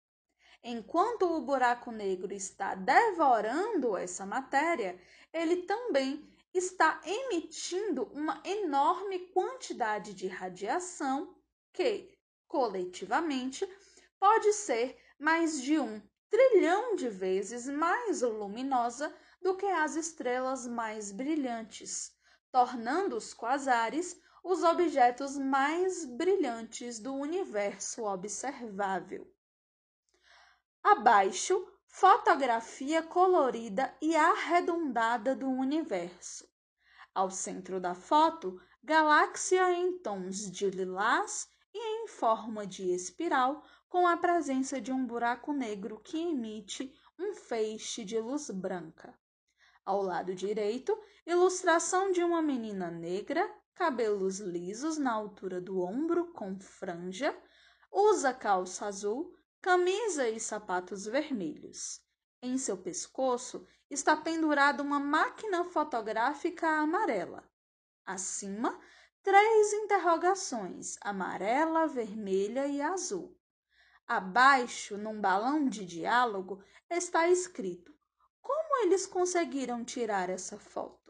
S1: Enquanto o buraco negro está devorando essa matéria, ele também está emitindo uma enorme quantidade de radiação que, coletivamente, pode ser mais de um trilhão de vezes mais luminosa do que as estrelas mais brilhantes, tornando os quasares os objetos mais brilhantes do universo observável. Abaixo, fotografia colorida e arredondada do universo. Ao centro da foto, galáxia em tons de lilás e em forma de espiral com a presença de um buraco negro que emite um feixe de luz branca. Ao lado direito, ilustração de uma menina negra, cabelos lisos na altura do ombro com franja, usa calça azul, camisa e sapatos vermelhos. Em seu pescoço está pendurada uma máquina fotográfica amarela. Acima, três interrogações: amarela, vermelha e azul. Abaixo, num balão de diálogo, está escrito: Como eles conseguiram tirar essa foto?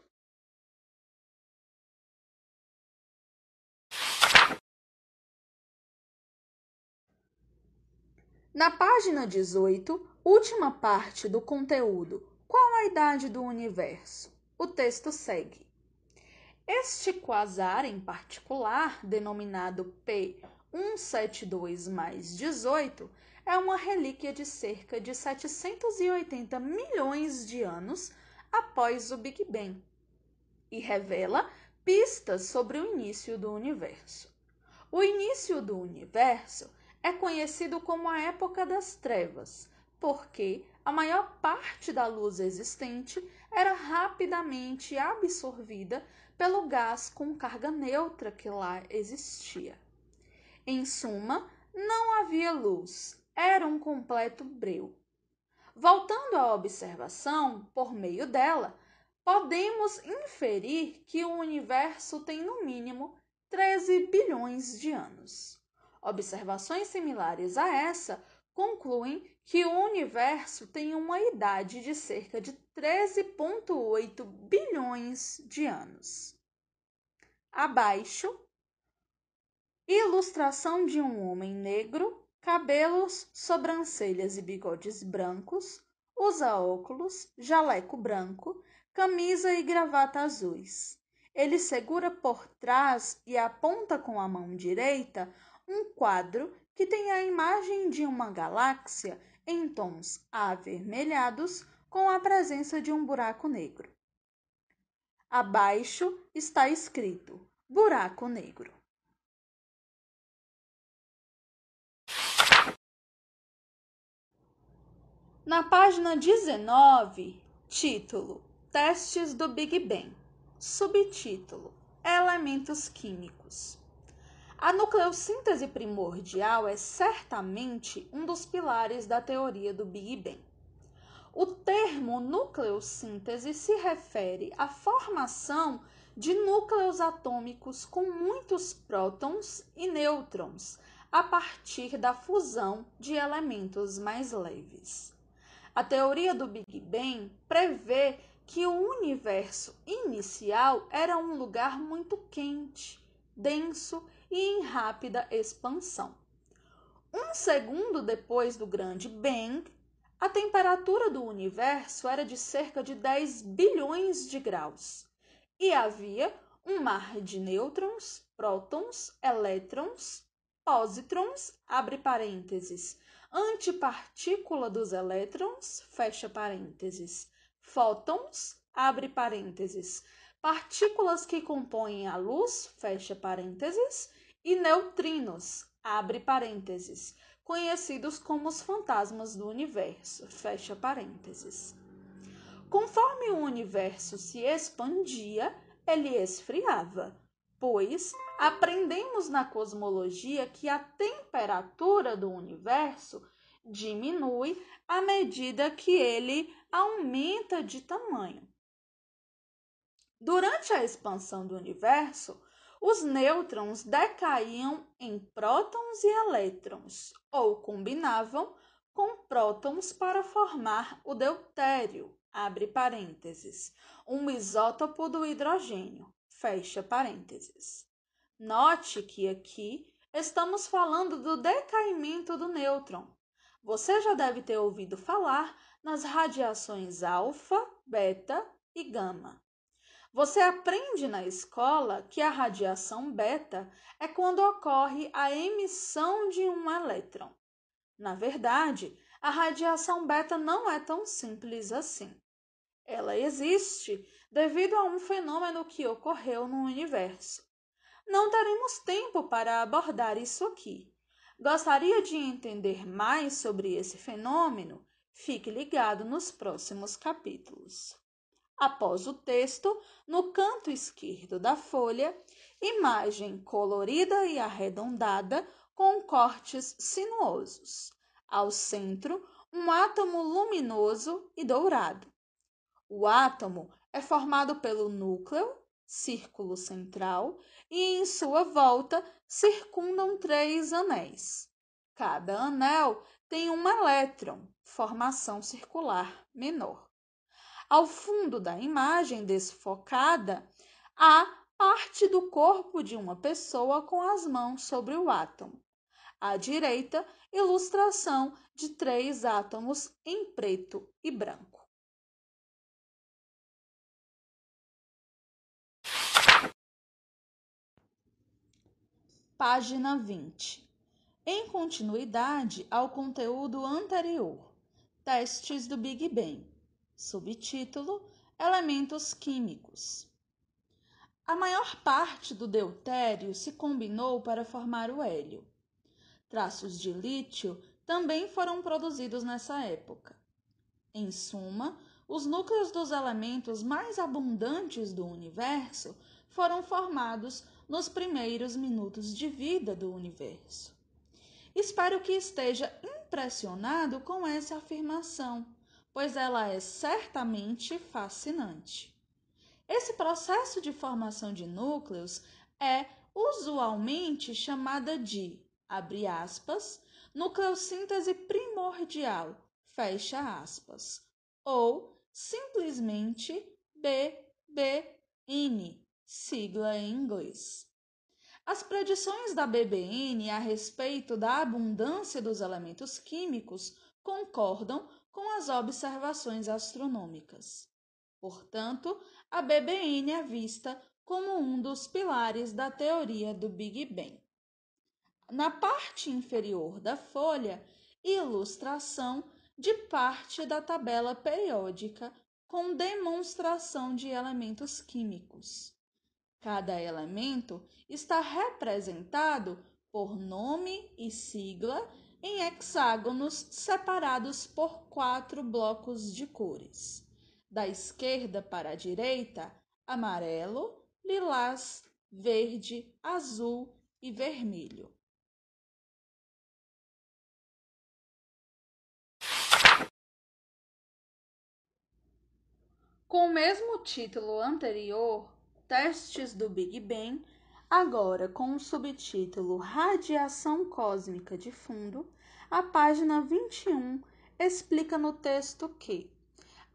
S1: Na página 18, última parte do conteúdo: Qual a idade do universo? O texto segue. Este quasar em particular, denominado P 172 mais 18 é uma relíquia de cerca de 780 milhões de anos após o Big Bang e revela pistas sobre o início do universo. O início do universo é conhecido como a época das trevas, porque a maior parte da luz existente era rapidamente absorvida pelo gás com carga neutra que lá existia. Em suma, não havia luz, era um completo breu. Voltando à observação, por meio dela, podemos inferir que o universo tem no mínimo 13 bilhões de anos. Observações similares a essa concluem que o universo tem uma idade de cerca de 13,8 bilhões de anos. Abaixo, Ilustração de um homem negro, cabelos, sobrancelhas e bigodes brancos, usa óculos, jaleco branco, camisa e gravata azuis. Ele segura por trás e aponta com a mão direita um quadro que tem a imagem de uma galáxia em tons avermelhados com a presença de um buraco negro. Abaixo está escrito buraco negro. Na página 19, título: Testes do Big Bang. Subtítulo: Elementos químicos. A nucleossíntese primordial é certamente um dos pilares da teoria do Big Bang. O termo nucleossíntese se refere à formação de núcleos atômicos com muitos prótons e nêutrons a partir da fusão de elementos mais leves. A teoria do Big Bang prevê que o universo inicial era um lugar muito quente, denso e em rápida expansão. Um segundo depois do Grande Bang, a temperatura do universo era de cerca de 10 bilhões de graus e havia um mar de nêutrons, prótons, elétrons, pósitrons, abre parênteses, antipartícula dos elétrons, fecha parênteses, fótons, abre parênteses, partículas que compõem a luz, fecha parênteses, e neutrinos, abre parênteses, conhecidos como os fantasmas do universo, fecha parênteses. Conforme o universo se expandia, ele esfriava, pois aprendemos na cosmologia que a temperatura do universo diminui à medida que ele aumenta de tamanho. Durante a expansão do universo, os nêutrons decaíam em prótons e elétrons, ou combinavam com prótons para formar o deutério, abre parênteses, um isótopo do hidrogênio, fecha parênteses. Note que aqui estamos falando do decaimento do nêutron. Você já deve ter ouvido falar nas radiações alfa, beta e gama. Você aprende na escola que a radiação beta é quando ocorre a emissão de um elétron. Na verdade, a radiação beta não é tão simples assim. Ela existe devido a um fenômeno que ocorreu no universo. Não teremos tempo para abordar isso aqui. Gostaria de entender mais sobre esse fenômeno? Fique ligado nos próximos capítulos. Após o texto, no canto esquerdo da folha, imagem colorida e arredondada com cortes sinuosos. Ao centro, um átomo luminoso e dourado. O átomo é formado pelo núcleo, círculo central, e em sua volta circundam três anéis. Cada anel tem um elétron, formação circular menor. Ao fundo da imagem desfocada, há parte do corpo de uma pessoa com as mãos sobre o átomo. À direita, ilustração de três átomos em preto e branco. Página 20. Em continuidade ao conteúdo anterior, testes do Big Bang. Subtítulo: Elementos químicos. A maior parte do deutério se combinou para formar o hélio. Traços de lítio também foram produzidos nessa época. Em suma, os núcleos dos elementos mais abundantes do universo foram formados nos primeiros minutos de vida do universo. Espero que esteja impressionado com essa afirmação pois ela é certamente fascinante. Esse processo de formação de núcleos é usualmente chamada de, abre aspas, nucleossíntese primordial, fecha aspas, ou simplesmente BBN, sigla em inglês. As predições da BBN a respeito da abundância dos elementos químicos concordam com as observações astronômicas. Portanto, a BBN é vista como um dos pilares da teoria do Big Bang. Na parte inferior da folha, ilustração de parte da tabela periódica com demonstração de elementos químicos. Cada elemento está representado por nome e sigla em hexágonos separados por quatro blocos de cores. Da esquerda para a direita, amarelo, lilás, verde, azul e vermelho. Com o mesmo título anterior, Testes do Big Bang, Agora, com o subtítulo Radiação Cósmica de Fundo, a página 21 explica no texto que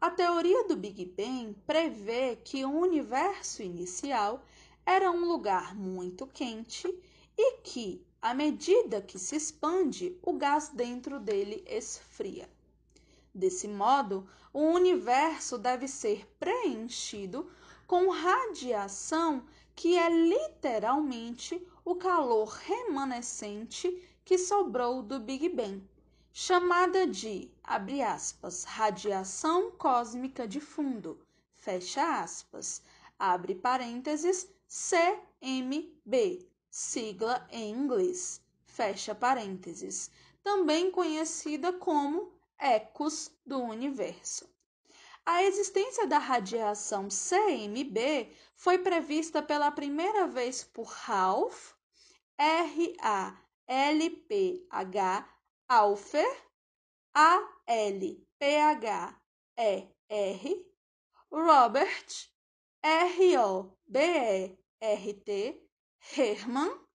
S1: a teoria do Big Bang prevê que o universo inicial era um lugar muito quente e que, à medida que se expande, o gás dentro dele esfria. Desse modo, o universo deve ser preenchido com radiação que é literalmente o calor remanescente que sobrou do Big Bang, chamada de, abre aspas, radiação cósmica de fundo, fecha aspas, abre parênteses, CMB, sigla em inglês, fecha parênteses, também conhecida como ecos do universo. A existência da radiação CMB foi prevista pela primeira vez por Ralph R-A-L-P-H Alpher A-L-P-H-E-R Robert R-O-B-E-R-T Herman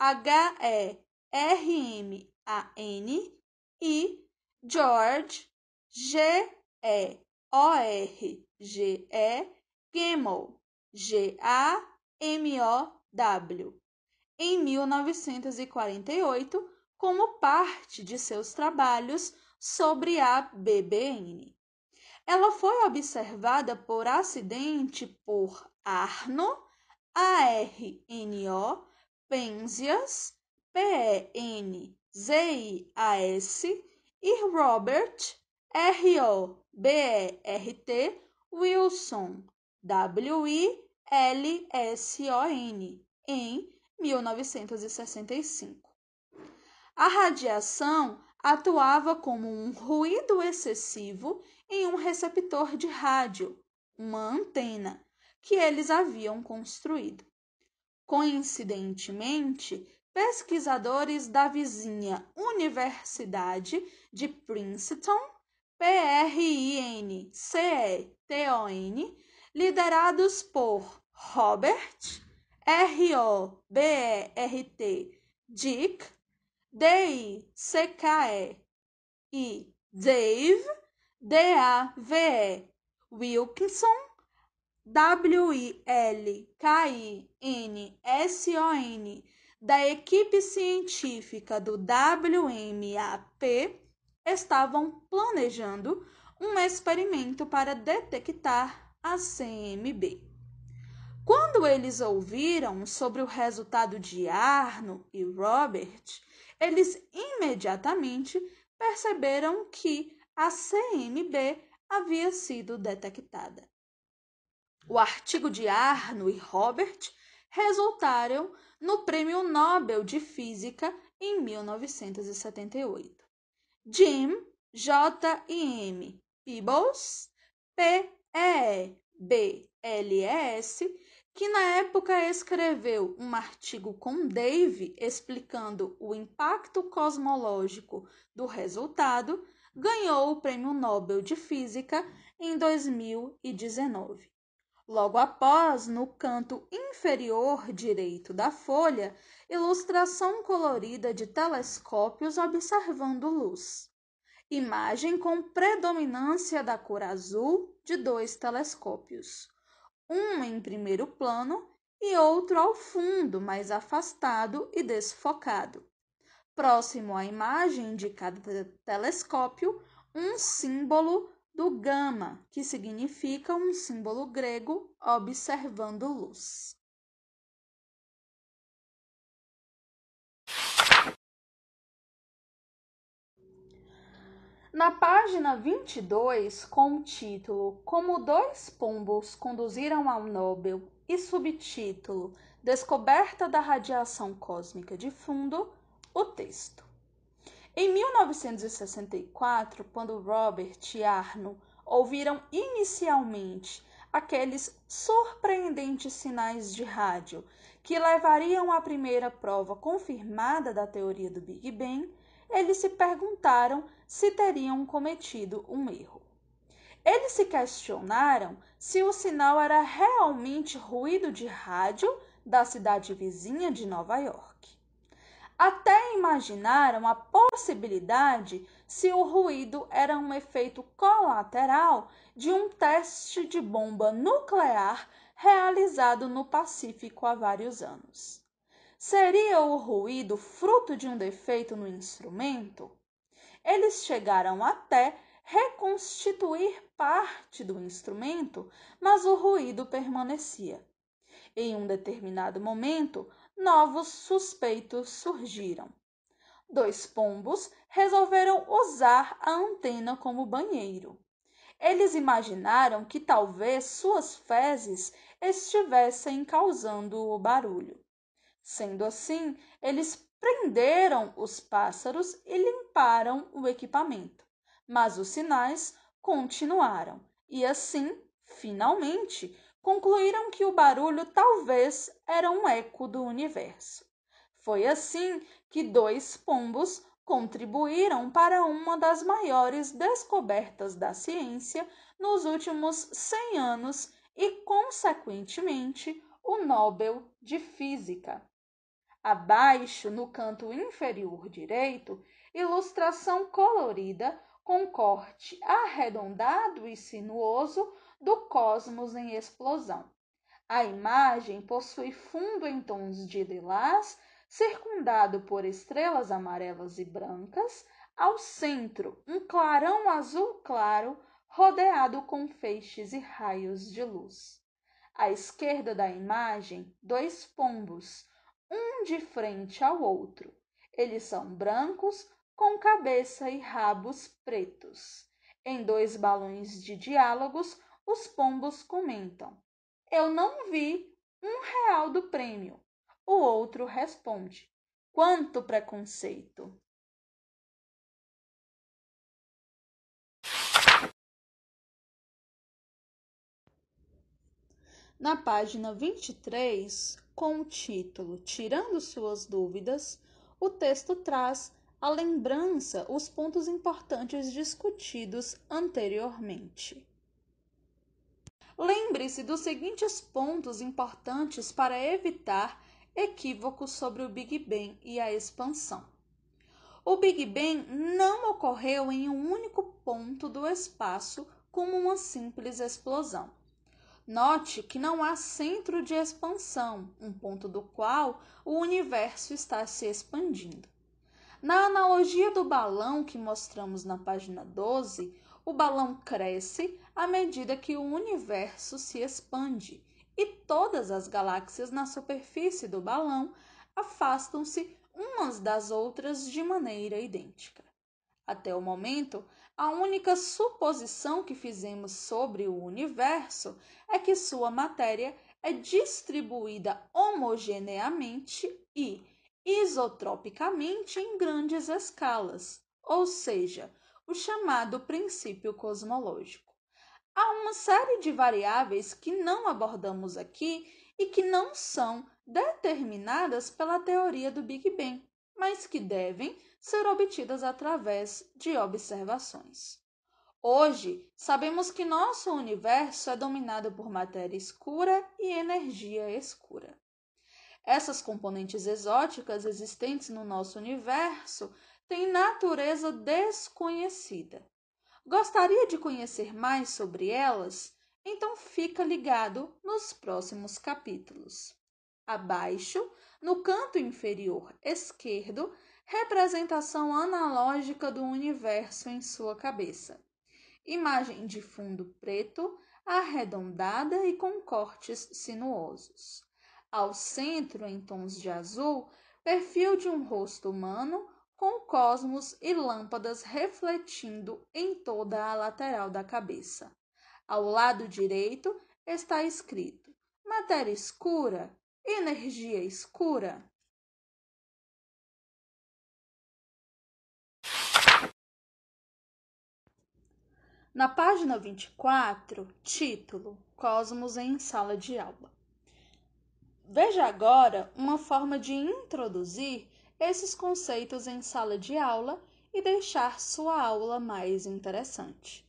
S1: H-E-R-M-A-N e George G-E-O-R-G-E Gamow G-A-M-O-W em 1948 como parte de seus trabalhos sobre a BBN. Ela foi observada por acidente por Arno, A-R-N-O, Penzias, P-E-N-Z-I-A-S e Robert, R-O-B-E-R-T, Wilson, W-I-L-S-O-N, em 1965. A radiação atuava como um ruído excessivo em um receptor de rádio, uma antena, que eles haviam construído. Coincidentemente, pesquisadores da vizinha Universidade de Princeton, P-R-I-N-C-E-T-O-N, liderados por Robert, R-O-B-E-R-T, Dick, D-I-C-K-E e Dave, D-A-V-E, Wilkinson, W-I-L-K-I-N-S-O-N, da equipe científica do WMAP, estavam planejando um experimento para detectar a CMB. Quando eles ouviram sobre o resultado de Arno e Robert, eles imediatamente perceberam que a CMB havia sido detectada. O artigo de Arno e Robert resultaram no Prêmio Nobel de Física em 1978. Jim J. e M. Peebles, P-E-B-L-E-S, que na época escreveu um artigo com Dave explicando o impacto cosmológico do resultado, ganhou o Prêmio Nobel de Física em 2019. Logo após, no canto inferior direito da folha, ilustração colorida de telescópios observando luz. Imagem com predominância da cor azul de dois telescópios um em primeiro plano e outro ao fundo, mais afastado e desfocado. Próximo à imagem de cada telescópio, um símbolo do gama, que significa um símbolo grego observando luz. Na página 22, com o título Como dois pombos conduziram ao Nobel e subtítulo Descoberta da radiação cósmica de fundo, o texto. Em 1964, quando Robert e Arno ouviram inicialmente aqueles surpreendentes sinais de rádio que levariam à primeira prova confirmada da teoria do Big Bang, eles se perguntaram se teriam cometido um erro. Eles se questionaram se o sinal era realmente ruído de rádio da cidade vizinha de Nova York. Até imaginaram a possibilidade se o ruído era um efeito colateral de um teste de bomba nuclear realizado no Pacífico há vários anos. Seria o ruído fruto de um defeito no instrumento? Eles chegaram até reconstituir parte do instrumento, mas o ruído permanecia. Em um determinado momento, novos suspeitos surgiram. Dois pombos resolveram usar a antena como banheiro. Eles imaginaram que talvez suas fezes estivessem causando o barulho. Sendo assim, eles prenderam os pássaros e limparam o equipamento. Mas os sinais continuaram e assim, finalmente, concluíram que o barulho talvez era um eco do universo. Foi assim que dois pombos contribuíram para uma das maiores descobertas da ciência nos últimos 100 anos e, consequentemente, o Nobel de Física. Abaixo, no canto inferior direito, ilustração colorida com corte arredondado e sinuoso do cosmos em explosão. A imagem possui fundo em tons de lilás, circundado por estrelas amarelas e brancas, ao centro, um clarão azul claro rodeado com feixes e raios de luz. À esquerda da imagem, dois pombos, um de frente ao outro. Eles são brancos, com cabeça e rabos pretos. Em dois balões de diálogos, os pombos comentam: Eu não vi um real do prêmio. O outro responde: Quanto preconceito! Na página 23, com o título Tirando Suas Dúvidas, o texto traz a lembrança os pontos importantes discutidos anteriormente. Lembre-se dos seguintes pontos importantes para evitar equívocos sobre o Big Bang e a expansão. O Big Bang não ocorreu em um único ponto do espaço como uma simples explosão. Note que não há centro de expansão, um ponto do qual o universo está se expandindo. Na analogia do balão que mostramos na página 12, o balão cresce à medida que o universo se expande e todas as galáxias na superfície do balão afastam-se umas das outras de maneira idêntica. Até o momento, a única suposição que fizemos sobre o universo é que sua matéria é distribuída homogeneamente e isotropicamente em grandes escalas, ou seja, o chamado princípio cosmológico. Há uma série de variáveis que não abordamos aqui e que não são determinadas pela teoria do Big Bang, mas que devem ser obtidas através de observações. Hoje, sabemos que nosso universo é dominado por matéria escura e energia escura. Essas componentes exóticas existentes no nosso universo têm natureza desconhecida. Gostaria de conhecer mais sobre elas? Então fica ligado nos próximos capítulos. Abaixo, no canto inferior esquerdo, representação analógica do universo em sua cabeça. Imagem de fundo preto, arredondada e com cortes sinuosos. Ao centro, em tons de azul, perfil de um rosto humano com cosmos e lâmpadas refletindo em toda a lateral da cabeça. Ao lado direito está escrito: matéria escura, energia escura. Na página 24, título: Cosmos em sala de aula. Veja agora uma forma de introduzir esses conceitos em sala de aula e deixar sua aula mais interessante.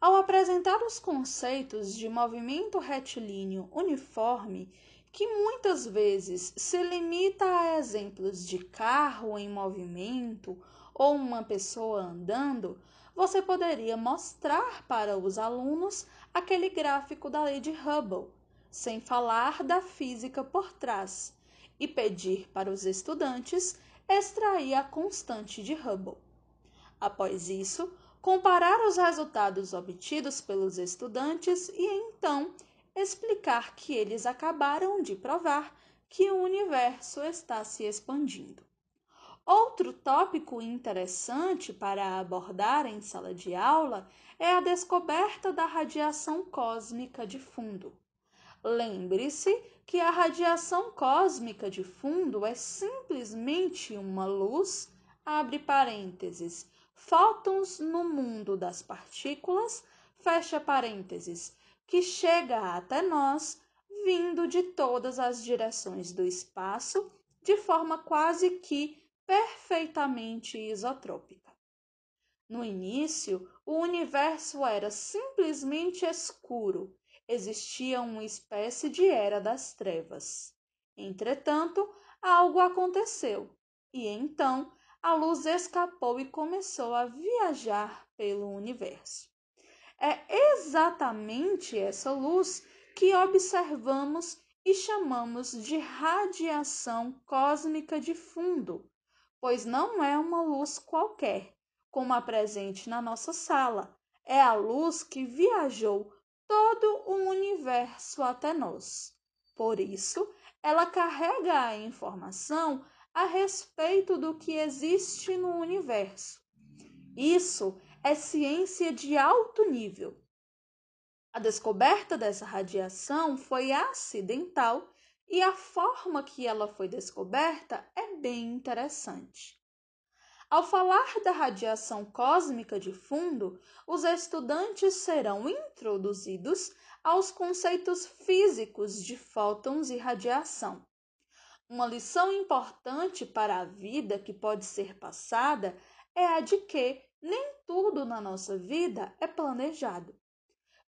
S1: Ao apresentar os conceitos de movimento retilíneo uniforme, que muitas vezes se limita a exemplos de carro em movimento ou uma pessoa andando, você poderia mostrar para os alunos aquele gráfico da lei de Hubble sem falar da física por trás, e pedir para os estudantes extrair a constante de Hubble. Após isso, comparar os resultados obtidos pelos estudantes e então explicar que eles acabaram de provar que o universo está se expandindo. Outro tópico interessante para abordar em sala de aula é a descoberta da radiação cósmica de fundo. Lembre-se que a radiação cósmica de fundo é simplesmente uma luz, abre parênteses, fótons no mundo das partículas, fecha parênteses, que chega até nós vindo de todas as direções do espaço de forma quase que perfeitamente isotrópica. No início, o universo era simplesmente escuro, existia uma espécie de era das trevas. Entretanto, algo aconteceu, e então a luz escapou e começou a viajar pelo universo. É exatamente essa luz que observamos e chamamos de radiação cósmica de fundo, pois não é uma luz qualquer, como a presente na nossa sala. É a luz que viajou todo o universo até nós. Por isso, ela carrega a informação a respeito do que existe no universo. Isso é ciência de alto nível. A descoberta dessa radiação foi acidental e a forma que ela foi descoberta é bem interessante. Ao falar da radiação cósmica de fundo, os estudantes serão introduzidos aos conceitos físicos de fótons e radiação. Uma lição importante para a vida que pode ser passada é a de que nem tudo na nossa vida é planejado.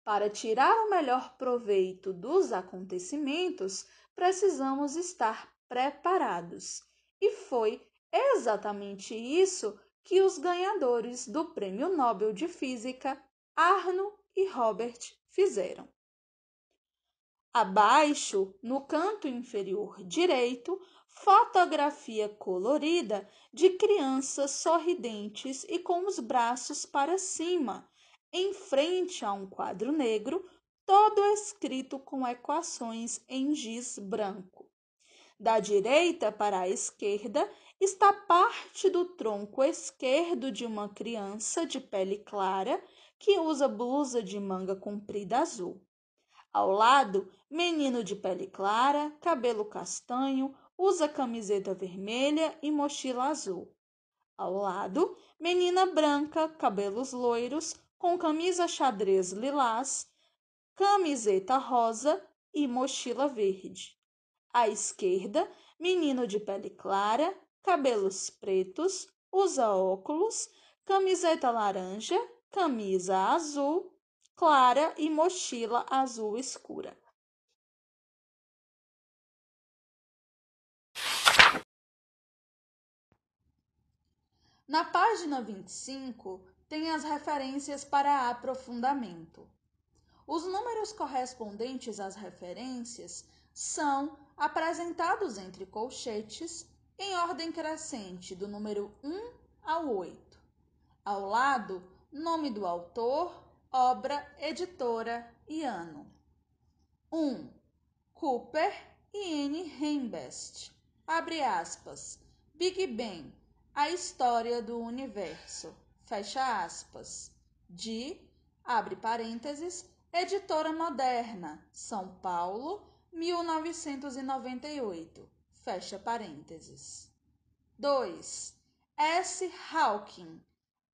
S1: Para tirar o melhor proveito dos acontecimentos, precisamos estar preparados. E foi exatamente isso que os ganhadores do Prêmio Nobel de Física, Arno e Robert, fizeram. Abaixo, no canto inferior direito, fotografia colorida de crianças sorridentes e com os braços para cima, em frente a um quadro negro, todo escrito com equações em giz branco. Da direita para a esquerda está parte do tronco esquerdo de uma criança de pele clara que usa blusa de manga comprida azul. Ao lado, menino de pele clara, cabelo castanho, usa camiseta vermelha e mochila azul. Ao lado, menina branca, cabelos loiros, com camisa xadrez lilás, camiseta rosa e mochila verde. À esquerda, menino de pele clara, cabelos pretos, usa óculos, camiseta laranja, camisa azul clara e mochila azul escura. Na página 25, tem as referências para aprofundamento. Os números correspondentes às referências são apresentados entre colchetes em ordem crescente, do número 1 ao 8. Ao lado, nome do autor, obra, editora e ano. 1. Cooper e N. Heimbest. Abre aspas. Big Bang, a história do universo fecha aspas, de, abre parênteses, Editora Moderna, São Paulo, 1998, fecha parênteses. 2. S. Hawking,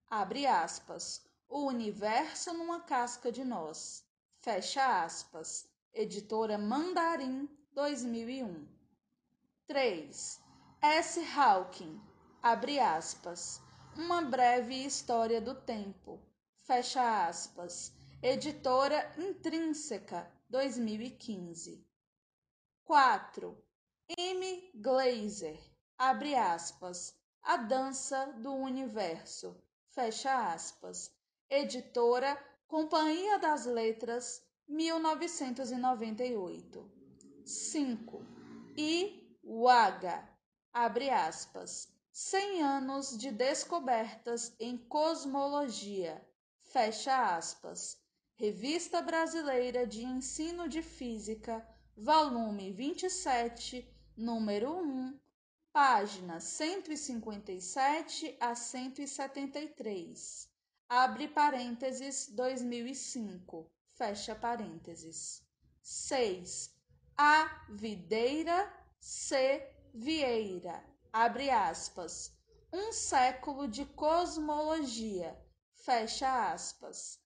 S1: abre aspas, O Universo numa Casca de Nós, fecha aspas, Editora Mandarim, 2001. 3. S. Hawking, abre aspas, uma breve história do tempo. Fecha aspas. Editora Intrínseca, 2015. 4. M. Glazer, abre aspas. A Dança do Universo, fecha aspas. Editora Companhia das Letras, 1998. 5. I. Waga, abre aspas. 100 anos de descobertas em cosmologia. fecha aspas. Revista Brasileira de Ensino de Física, volume 27, número 1, páginas 157 a 173. Abre parênteses 2005, fecha parênteses. 6. A Videira C. Vieira, abre aspas. Um século de cosmologia, fecha aspas.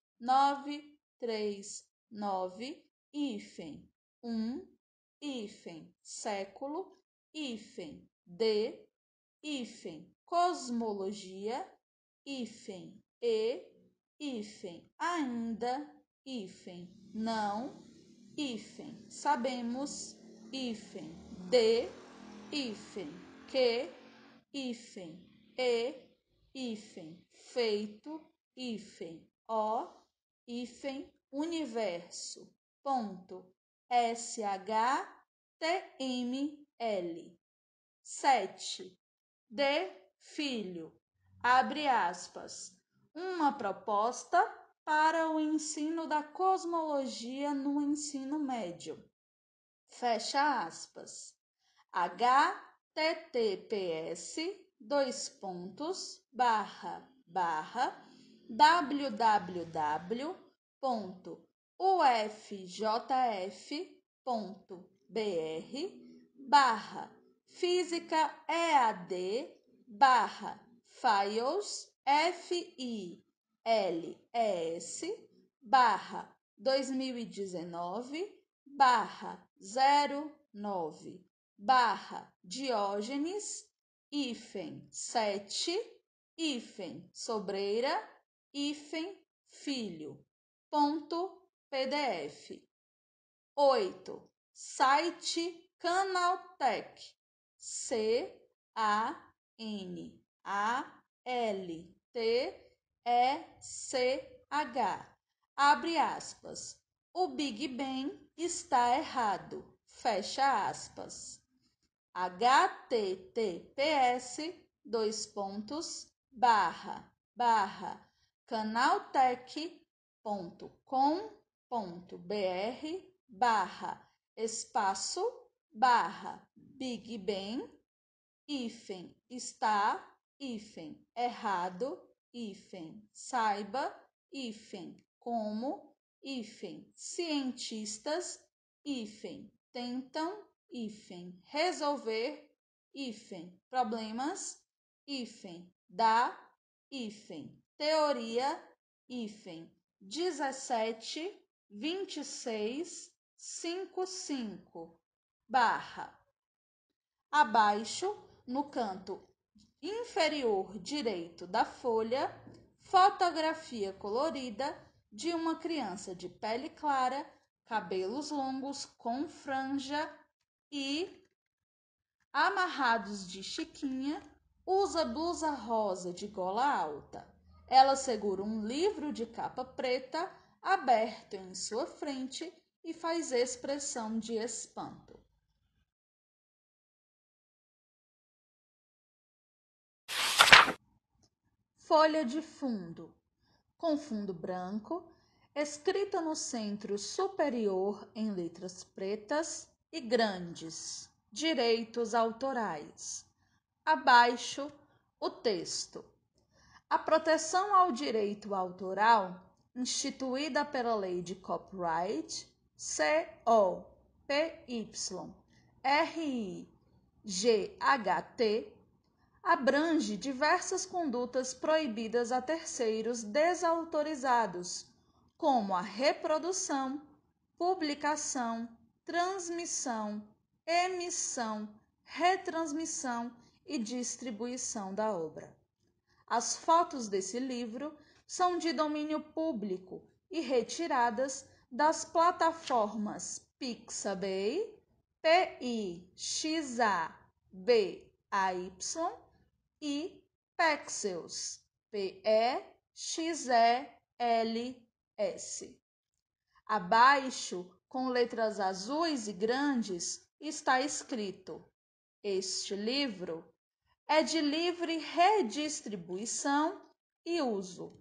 S1: 8 4 5 9 3 9 hífen. 1 hífen. Século hífen. De hífen. Cosmologia hífen. E hífen. Ainda hífen. Não hífen. Sabemos hífen. De hífen. Que hífen. E hífen. Feito hífen. O hífen universo ponto SHTML 7 de filho abre aspas uma proposta para o ensino da cosmologia no ensino médio. Fecha aspas. Https dois pontos barra barra www.ufjf.br barra física EAD barra files FILES barra 2019 barra 09 barra Diógenes hífen 7 hífen Sobreira hífen Filho. Ponto PDF 8 site Canaltech. C A N A L T E C H. Abre aspas. O Big Bang está errado. Fecha aspas. Https dois pontos barra barra canaltech.com.br barra espaço barra Big Bang hífen está hífen errado hífen saiba hífen como hífen cientistas hífen tentam hífen resolver, hífen problemas, hífen da, hífen teoria, hífen 17, 26, 55, barra. Abaixo, no canto inferior direito da folha, fotografia colorida de uma criança de pele clara, cabelos longos com franja e, amarrados de chiquinha, usa blusa rosa de gola alta. Ela segura um livro de capa preta aberto em sua frente e faz expressão de espanto. Folha de fundo, com fundo branco, escrita no centro superior em letras pretas, e grandes direitos autorais. Abaixo, o texto. A proteção ao direito autoral, instituída pela Lei de Copyright C-O-P-Y-R-I-G-H-T, abrange diversas condutas proibidas a terceiros desautorizados, como a reprodução, publicação, transmissão, emissão, retransmissão e distribuição da obra. As fotos desse livro são de domínio público e retiradas das plataformas Pixabay, P-I-X-A-B-A-Y e Pexels, P-E-X-E-L-S. Abaixo, com letras azuis e grandes, está escrito: Este livro é de livre redistribuição e uso.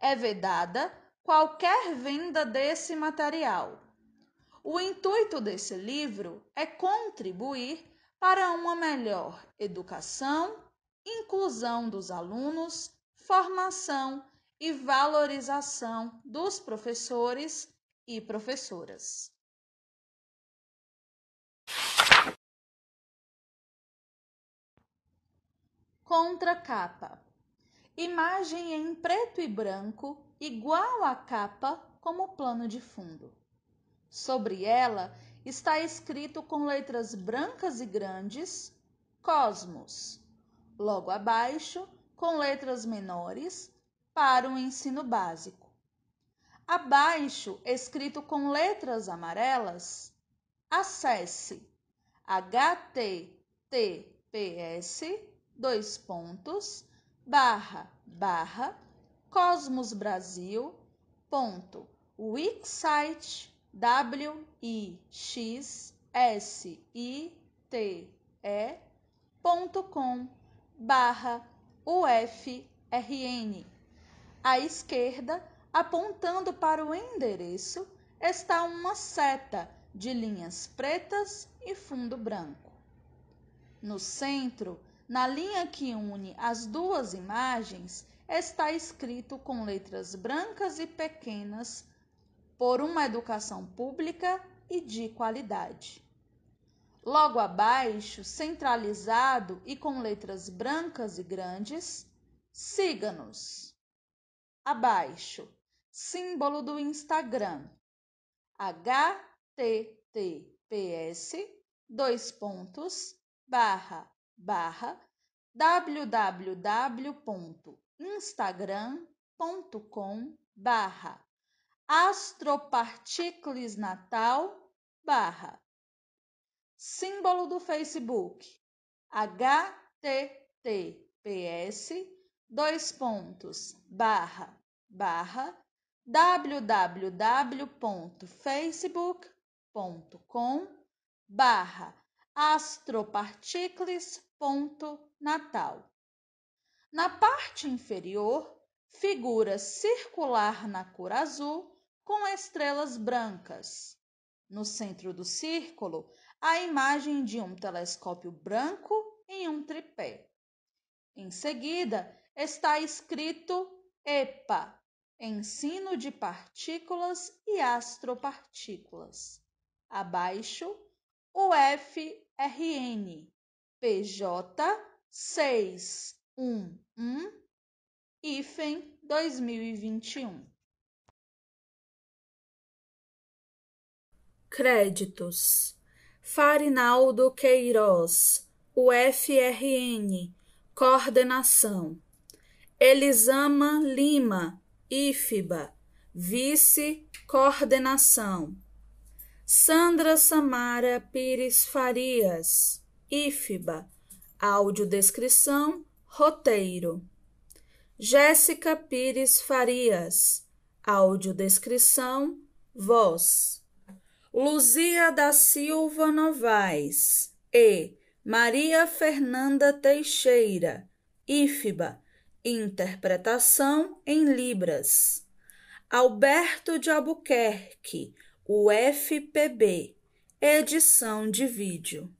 S1: É vedada qualquer venda desse material. O intuito desse livro é contribuir para uma melhor educação, inclusão dos alunos, formação e valorização dos professores e professoras. Contracapa. Imagem em preto e branco igual à capa como plano de fundo. Sobre ela está escrito com letras brancas e grandes Cosmos. Logo abaixo, com letras menores, para o ensino básico. Abaixo, escrito com letras amarelas, acesse https dois pontos barra barra cosmosbrasil.wixsite w i x s i t e ponto com barra UFRN. À esquerda, apontando para o endereço, está uma seta de linhas pretas e fundo branco. No centro, na linha que une as duas imagens, está escrito com letras brancas e pequenas por uma educação pública e de qualidade. Logo abaixo, centralizado e com letras brancas e grandes, siga-nos. Abaixo, símbolo do Instagram, https dois pontos barra barra www.instagram.com barra astroparticles natal barra símbolo do Facebook https dois pontos barra barra www.facebook.com barra astroparticles.natal. Na parte inferior, figura circular na cor azul com estrelas brancas. No centro do círculo, a imagem de um telescópio branco em um tripé. Em seguida, está escrito EPA, Ensino de Partículas e Astropartículas. Abaixo, o FRN PJ 611 IFEM 2021. Créditos: Farinaldo Queiroz, UFRN, Coordenação. Elisama Lima, IFBA, Vice-Coordenação. Sandra Samara Pires Farias, IFBA, Audiodescrição, Roteiro. Jéssica Pires Farias, Audiodescrição, Voz. Luzia da Silva Novaes e Maria Fernanda Teixeira, IFBA, Interpretação em Libras. Alberto de Albuquerque, UFPB, edição de vídeo.